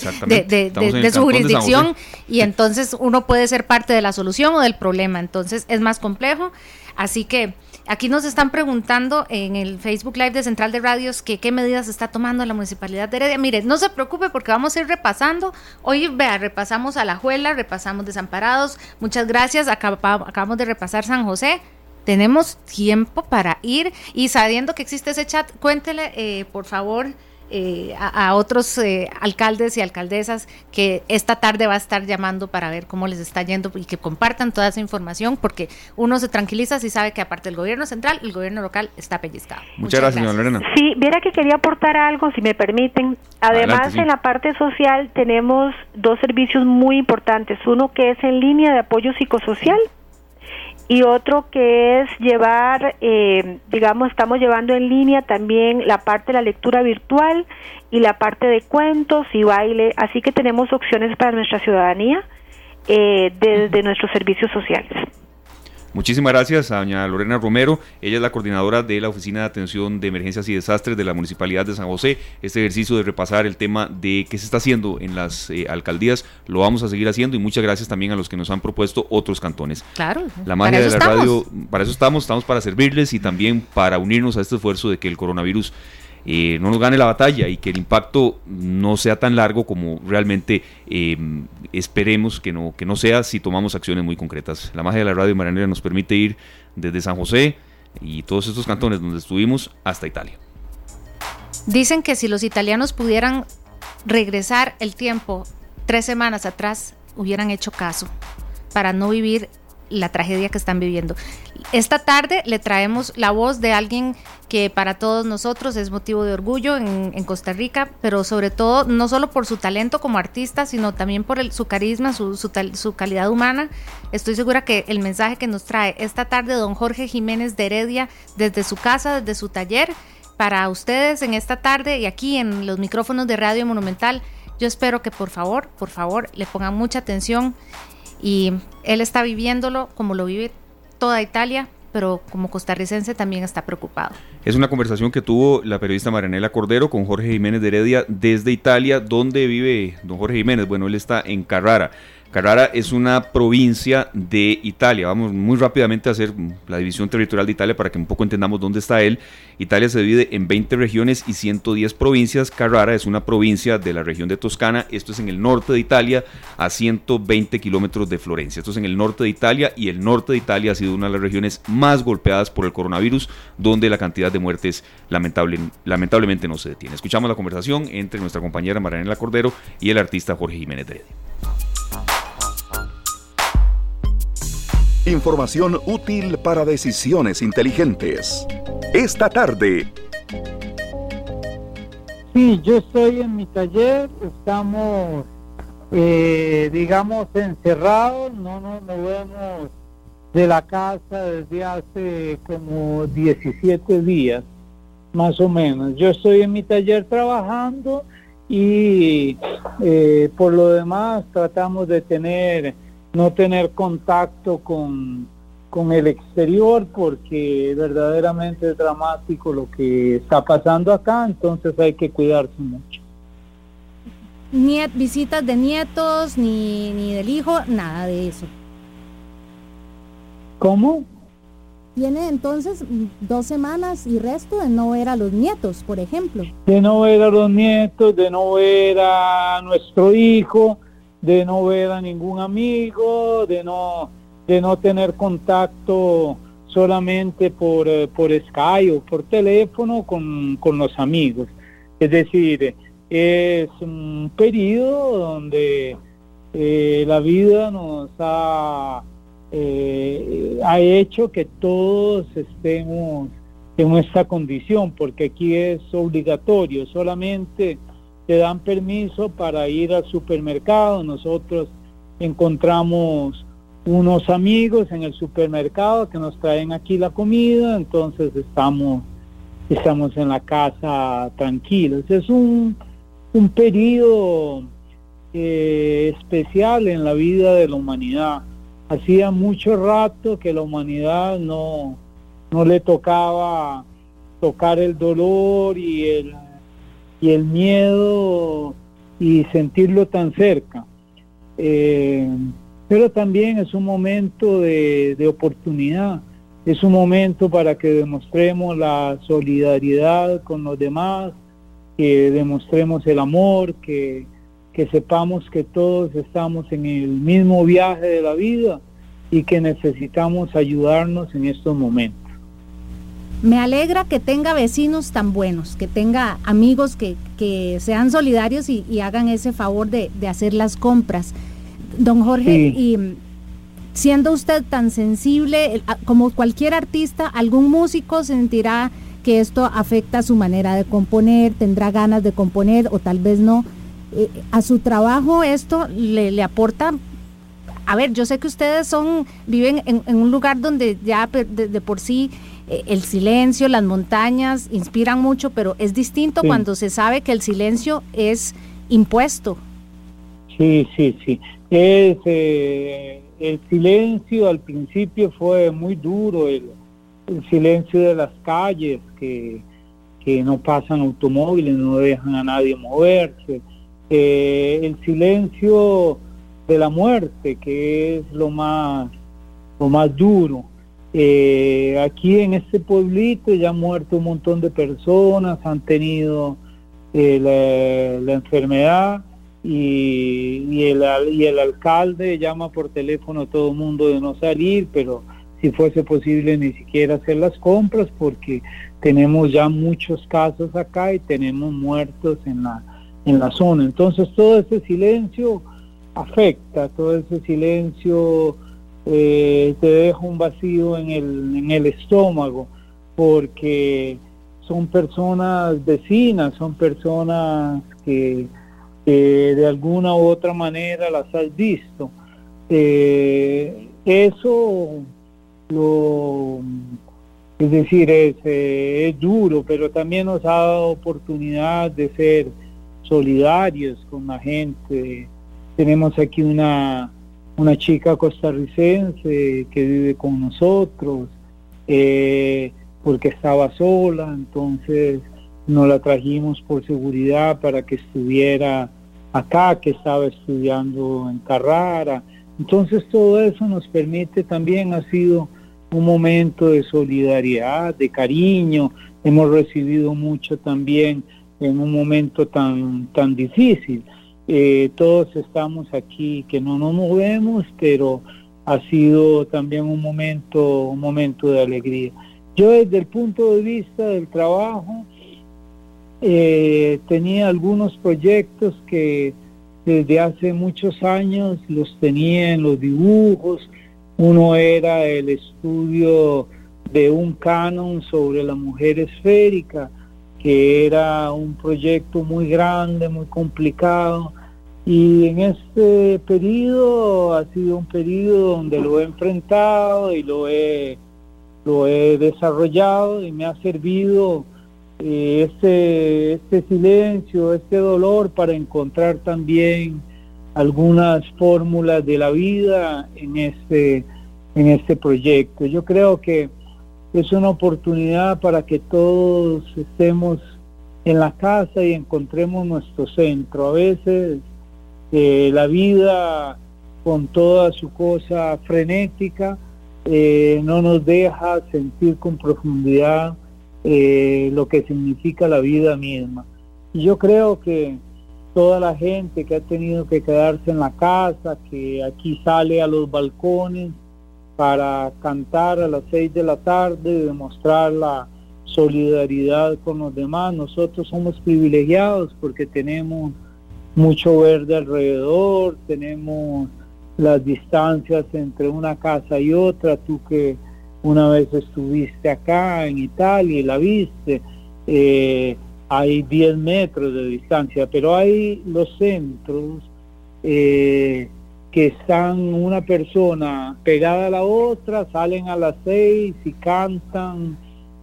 su jurisdicción y entonces uno puede ser parte de la solución o del problema, entonces es más complejo. Así que aquí nos están preguntando en el Facebook Live de Central de Radios que qué medidas está tomando la Municipalidad de Heredia. Mire, no se preocupe porque vamos a ir repasando. Hoy, vea, repasamos a La Juela, repasamos Desamparados. Muchas gracias. acabamos de repasar San José tenemos tiempo para ir y sabiendo que existe ese chat, cuéntele eh, por favor eh, a, otros eh, alcaldes y alcaldesas que esta tarde va a estar llamando para ver cómo les está yendo y que compartan toda esa información porque uno se tranquiliza si sabe que aparte del gobierno central, el gobierno local está pellizcado. Muchas, gracias, señora Lorena. Sí, viera que quería aportar algo, si me permiten. Además, en la parte social tenemos dos servicios muy importantes. Uno que es en línea de apoyo psicosocial y otro que es llevar, eh, digamos, estamos llevando en línea también la parte de la lectura virtual y la parte de cuentos y baile, así que tenemos opciones para nuestra ciudadanía eh, desde nuestros servicios sociales. Muchísimas gracias a doña Lorena Romero. Ella es la coordinadora de la Oficina de Atención de Emergencias y Desastres de la Municipalidad de San José. Este ejercicio de repasar el tema de qué se está haciendo en las eh, alcaldías lo vamos a seguir haciendo y muchas gracias también a los que nos han propuesto otros cantones. Claro. La magia de la radio, para eso estamos, estamos para servirles y también para unirnos a este esfuerzo de que el coronavirus eh, no nos gane la batalla y que el impacto no sea tan largo como realmente em, esperemos que no, que no sea si tomamos acciones muy concretas. La magia de la radio maranera nos permite ir desde San José y todos estos cantones donde estuvimos hasta Italia. Dicen que si los italianos pudieran regresar el tiempo tres semanas atrás, hubieran hecho caso para no vivir la tragedia que están viviendo. Esta tarde le traemos la voz de alguien que para todos nosotros es motivo de orgullo en, Costa Rica, pero sobre todo no solo por su talento como artista, sino también por su carisma, su, su, calidad humana. Estoy segura que el mensaje que nos trae esta tarde don Jorge Jiménez de Heredia desde su casa, desde su taller, para ustedes en esta tarde y aquí en los micrófonos de Radio Monumental, yo espero que por favor, por favor, le pongan mucha atención y él está viviéndolo como lo vive toda Italia, pero como costarricense también está preocupado. Es una conversación que tuvo la periodista Marianela Cordero con Jorge Jiménez de Heredia desde Italia. ¿Dónde vive don Jorge Jiménez? Bueno, él está en Carrara. Carrara es una provincia de Italia. Vamos muy rápidamente a hacer la división territorial de Italia para que un poco entendamos dónde está él. Italia se divide en 20 regiones y 110 provincias. Carrara es una provincia de la región de Toscana. Esto es en el norte de Italia, a 120 kilómetros de Florencia. Esto es en el norte de Italia y el norte de Italia ha sido una de las regiones más golpeadas por el coronavirus, donde la cantidad de muertes lamentable, lamentablemente no se detiene. Escuchamos la conversación entre nuestra compañera Marianela Cordero y el artista Jorge Jiménez Drede. Información útil para decisiones inteligentes. Esta tarde. Sí, yo estoy en mi taller, estamos, eh, digamos, encerrados, no nos movemos de la casa desde hace como 17 días, más o menos. Yo estoy en mi taller trabajando y eh, por lo demás tratamos de tener no tener contacto con, con el exterior porque verdaderamente es dramático lo que está pasando acá, entonces hay que cuidarse mucho. Niet, visitas de nietos ni, ni del hijo, nada de eso. ¿Cómo? Tiene entonces dos semanas y resto de no ver a los nietos, por ejemplo. De no ver a los nietos, de no ver a nuestro hijo, de no ver a ningún amigo, de no, de no tener contacto solamente por, eh, por Skype o por teléfono con, con los amigos. Es decir, es un periodo donde eh, la vida nos ha, eh, ha hecho que todos estemos en esta condición, porque aquí es obligatorio, solamente te dan permiso para ir al supermercado, nosotros encontramos unos amigos en el supermercado que nos traen aquí la comida, entonces estamos estamos en la casa tranquilos. Es un un periodo eh, especial en la vida de la humanidad. Hacía mucho rato que la humanidad no, no le tocaba tocar el dolor y el, y el miedo y sentirlo tan cerca. Eh, pero también es un momento de, de oportunidad, es un momento para que demostremos la solidaridad con los demás, que demostremos el amor, que, que sepamos que todos estamos en el mismo viaje de la vida y que necesitamos ayudarnos en estos momentos. Me alegra que tenga vecinos tan buenos, que tenga amigos que, que sean solidarios y, y, hagan ese favor de, de, hacer las compras. Don Jorge, sí. y siendo usted tan sensible como cualquier artista, algún músico sentirá que esto afecta su manera de componer, tendrá ganas de componer o tal vez no. Eh, a su trabajo esto le, le, aporta, a ver, yo sé que ustedes son, viven en, en un lugar donde ya de, de por sí el silencio, las montañas inspiran mucho, pero es distinto sí. cuando se sabe que el silencio es impuesto. Sí, sí, sí. Es, eh, el silencio al principio fue muy duro, el, el silencio de las calles, que, que, no pasan automóviles, no dejan a nadie moverse, eh, el silencio de la muerte, que es lo más, lo más duro. Eh, aquí en este pueblito ya han muerto un montón de personas, han tenido eh, la, enfermedad y, y, el, y el alcalde llama por teléfono a todo el mundo de no salir, pero si fuese posible ni siquiera hacer las compras porque tenemos ya muchos casos acá y tenemos muertos en la, en la zona. Entonces todo ese silencio afecta, todo ese silencio eh, te deja un vacío en el, en el estómago porque son personas vecinas, son personas que, de alguna u otra manera las has visto. Eh, eso lo, es decir, es, eh, es duro, pero también nos ha dado oportunidad de ser solidarios con la gente. Tenemos aquí una, una chica costarricense que vive con nosotros, eh, porque estaba sola, entonces nos la trajimos por seguridad para que estuviera acá, que estaba estudiando en Carrara. Entonces todo eso nos permite también, ha sido un momento de solidaridad, de cariño, hemos recibido mucho también en un momento tan, tan difícil. Eh, todos estamos aquí que no nos movemos, pero ha sido también un momento, un momento de alegría. Yo desde el punto de vista del trabajo eh, tenía algunos proyectos que desde hace muchos años los tenía en los dibujos, uno era el estudio de un canon sobre la mujer esférica, que era un proyecto muy grande, muy complicado. Y en este periodo ha sido un periodo donde lo he enfrentado y lo he, lo he desarrollado y me ha servido eh, este, este silencio, este dolor para encontrar también algunas fórmulas de la vida en este, en este proyecto. Yo creo que es una oportunidad para que todos estemos en la casa y encontremos nuestro centro. A veces eh, la vida con toda su cosa frenética eh, no nos deja sentir con profundidad eh, lo que significa la vida misma. Y yo creo que toda la gente que ha tenido que quedarse en la casa, que aquí sale a los balcones para cantar a las seis de la tarde, demostrar la solidaridad con los demás. Nosotros somos privilegiados porque tenemos mucho verde alrededor, tenemos las distancias entre una casa y otra, tú que una vez estuviste acá en Italia y la viste, eh, hay 10 metros de distancia, pero hay los centros eh, que están una persona pegada a la otra, salen a las 6 y cantan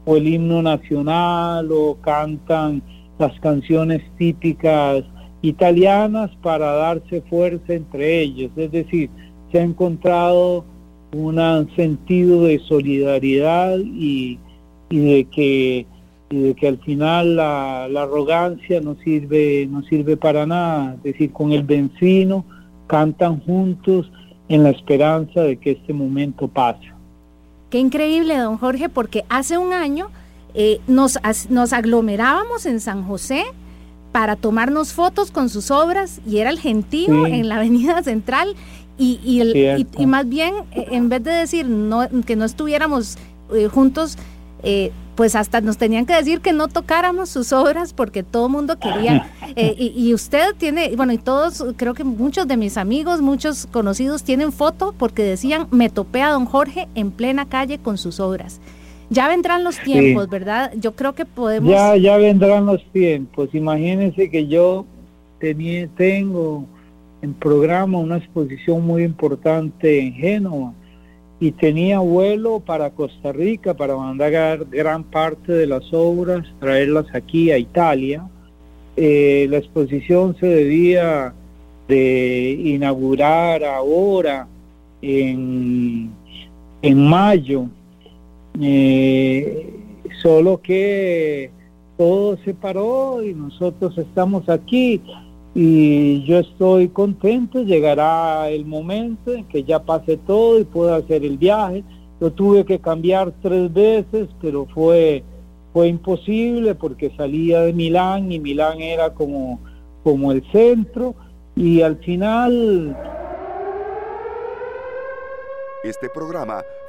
o el himno nacional o cantan las canciones típicas italianas para darse fuerza entre ellos. Es decir, se ha encontrado un sentido de solidaridad y, y de que y de que al final la, arrogancia no sirve, no sirve para nada. Es decir, con el vecino cantan juntos en la esperanza de que este momento pase. Qué increíble, don Jorge, porque hace un año eh, nos, nos aglomerábamos en San José para tomarnos fotos con sus obras y era el gentío en la avenida central y, y, el, y, más bien eh, en vez de decir no, que no estuviéramos eh, juntos, eh, pues hasta nos tenían que decir que no tocáramos sus obras porque todo el mundo quería. Eh, y, usted tiene, bueno, y todos, creo que muchos de mis amigos, muchos conocidos tienen foto porque decían, me topé a don Jorge en plena calle con sus obras. Ya vendrán los tiempos, ¿verdad? Yo creo que podemos... Ya, ya vendrán los tiempos. Imagínense que yo tenía, tengo en programa una exposición muy importante en Génova y tenía vuelo para Costa Rica para mandar gran parte de las obras, traerlas aquí a Italia. Eh, la exposición se debía de inaugurar ahora en, en mayo, eh, solo que todo se paró y nosotros estamos aquí y yo estoy contento, llegará el momento en que ya pase todo y pueda hacer el viaje. Lo tuve que cambiar tres veces, pero fue, fue imposible porque salía de Milán y Milán era como, como el centro y al final... Este programa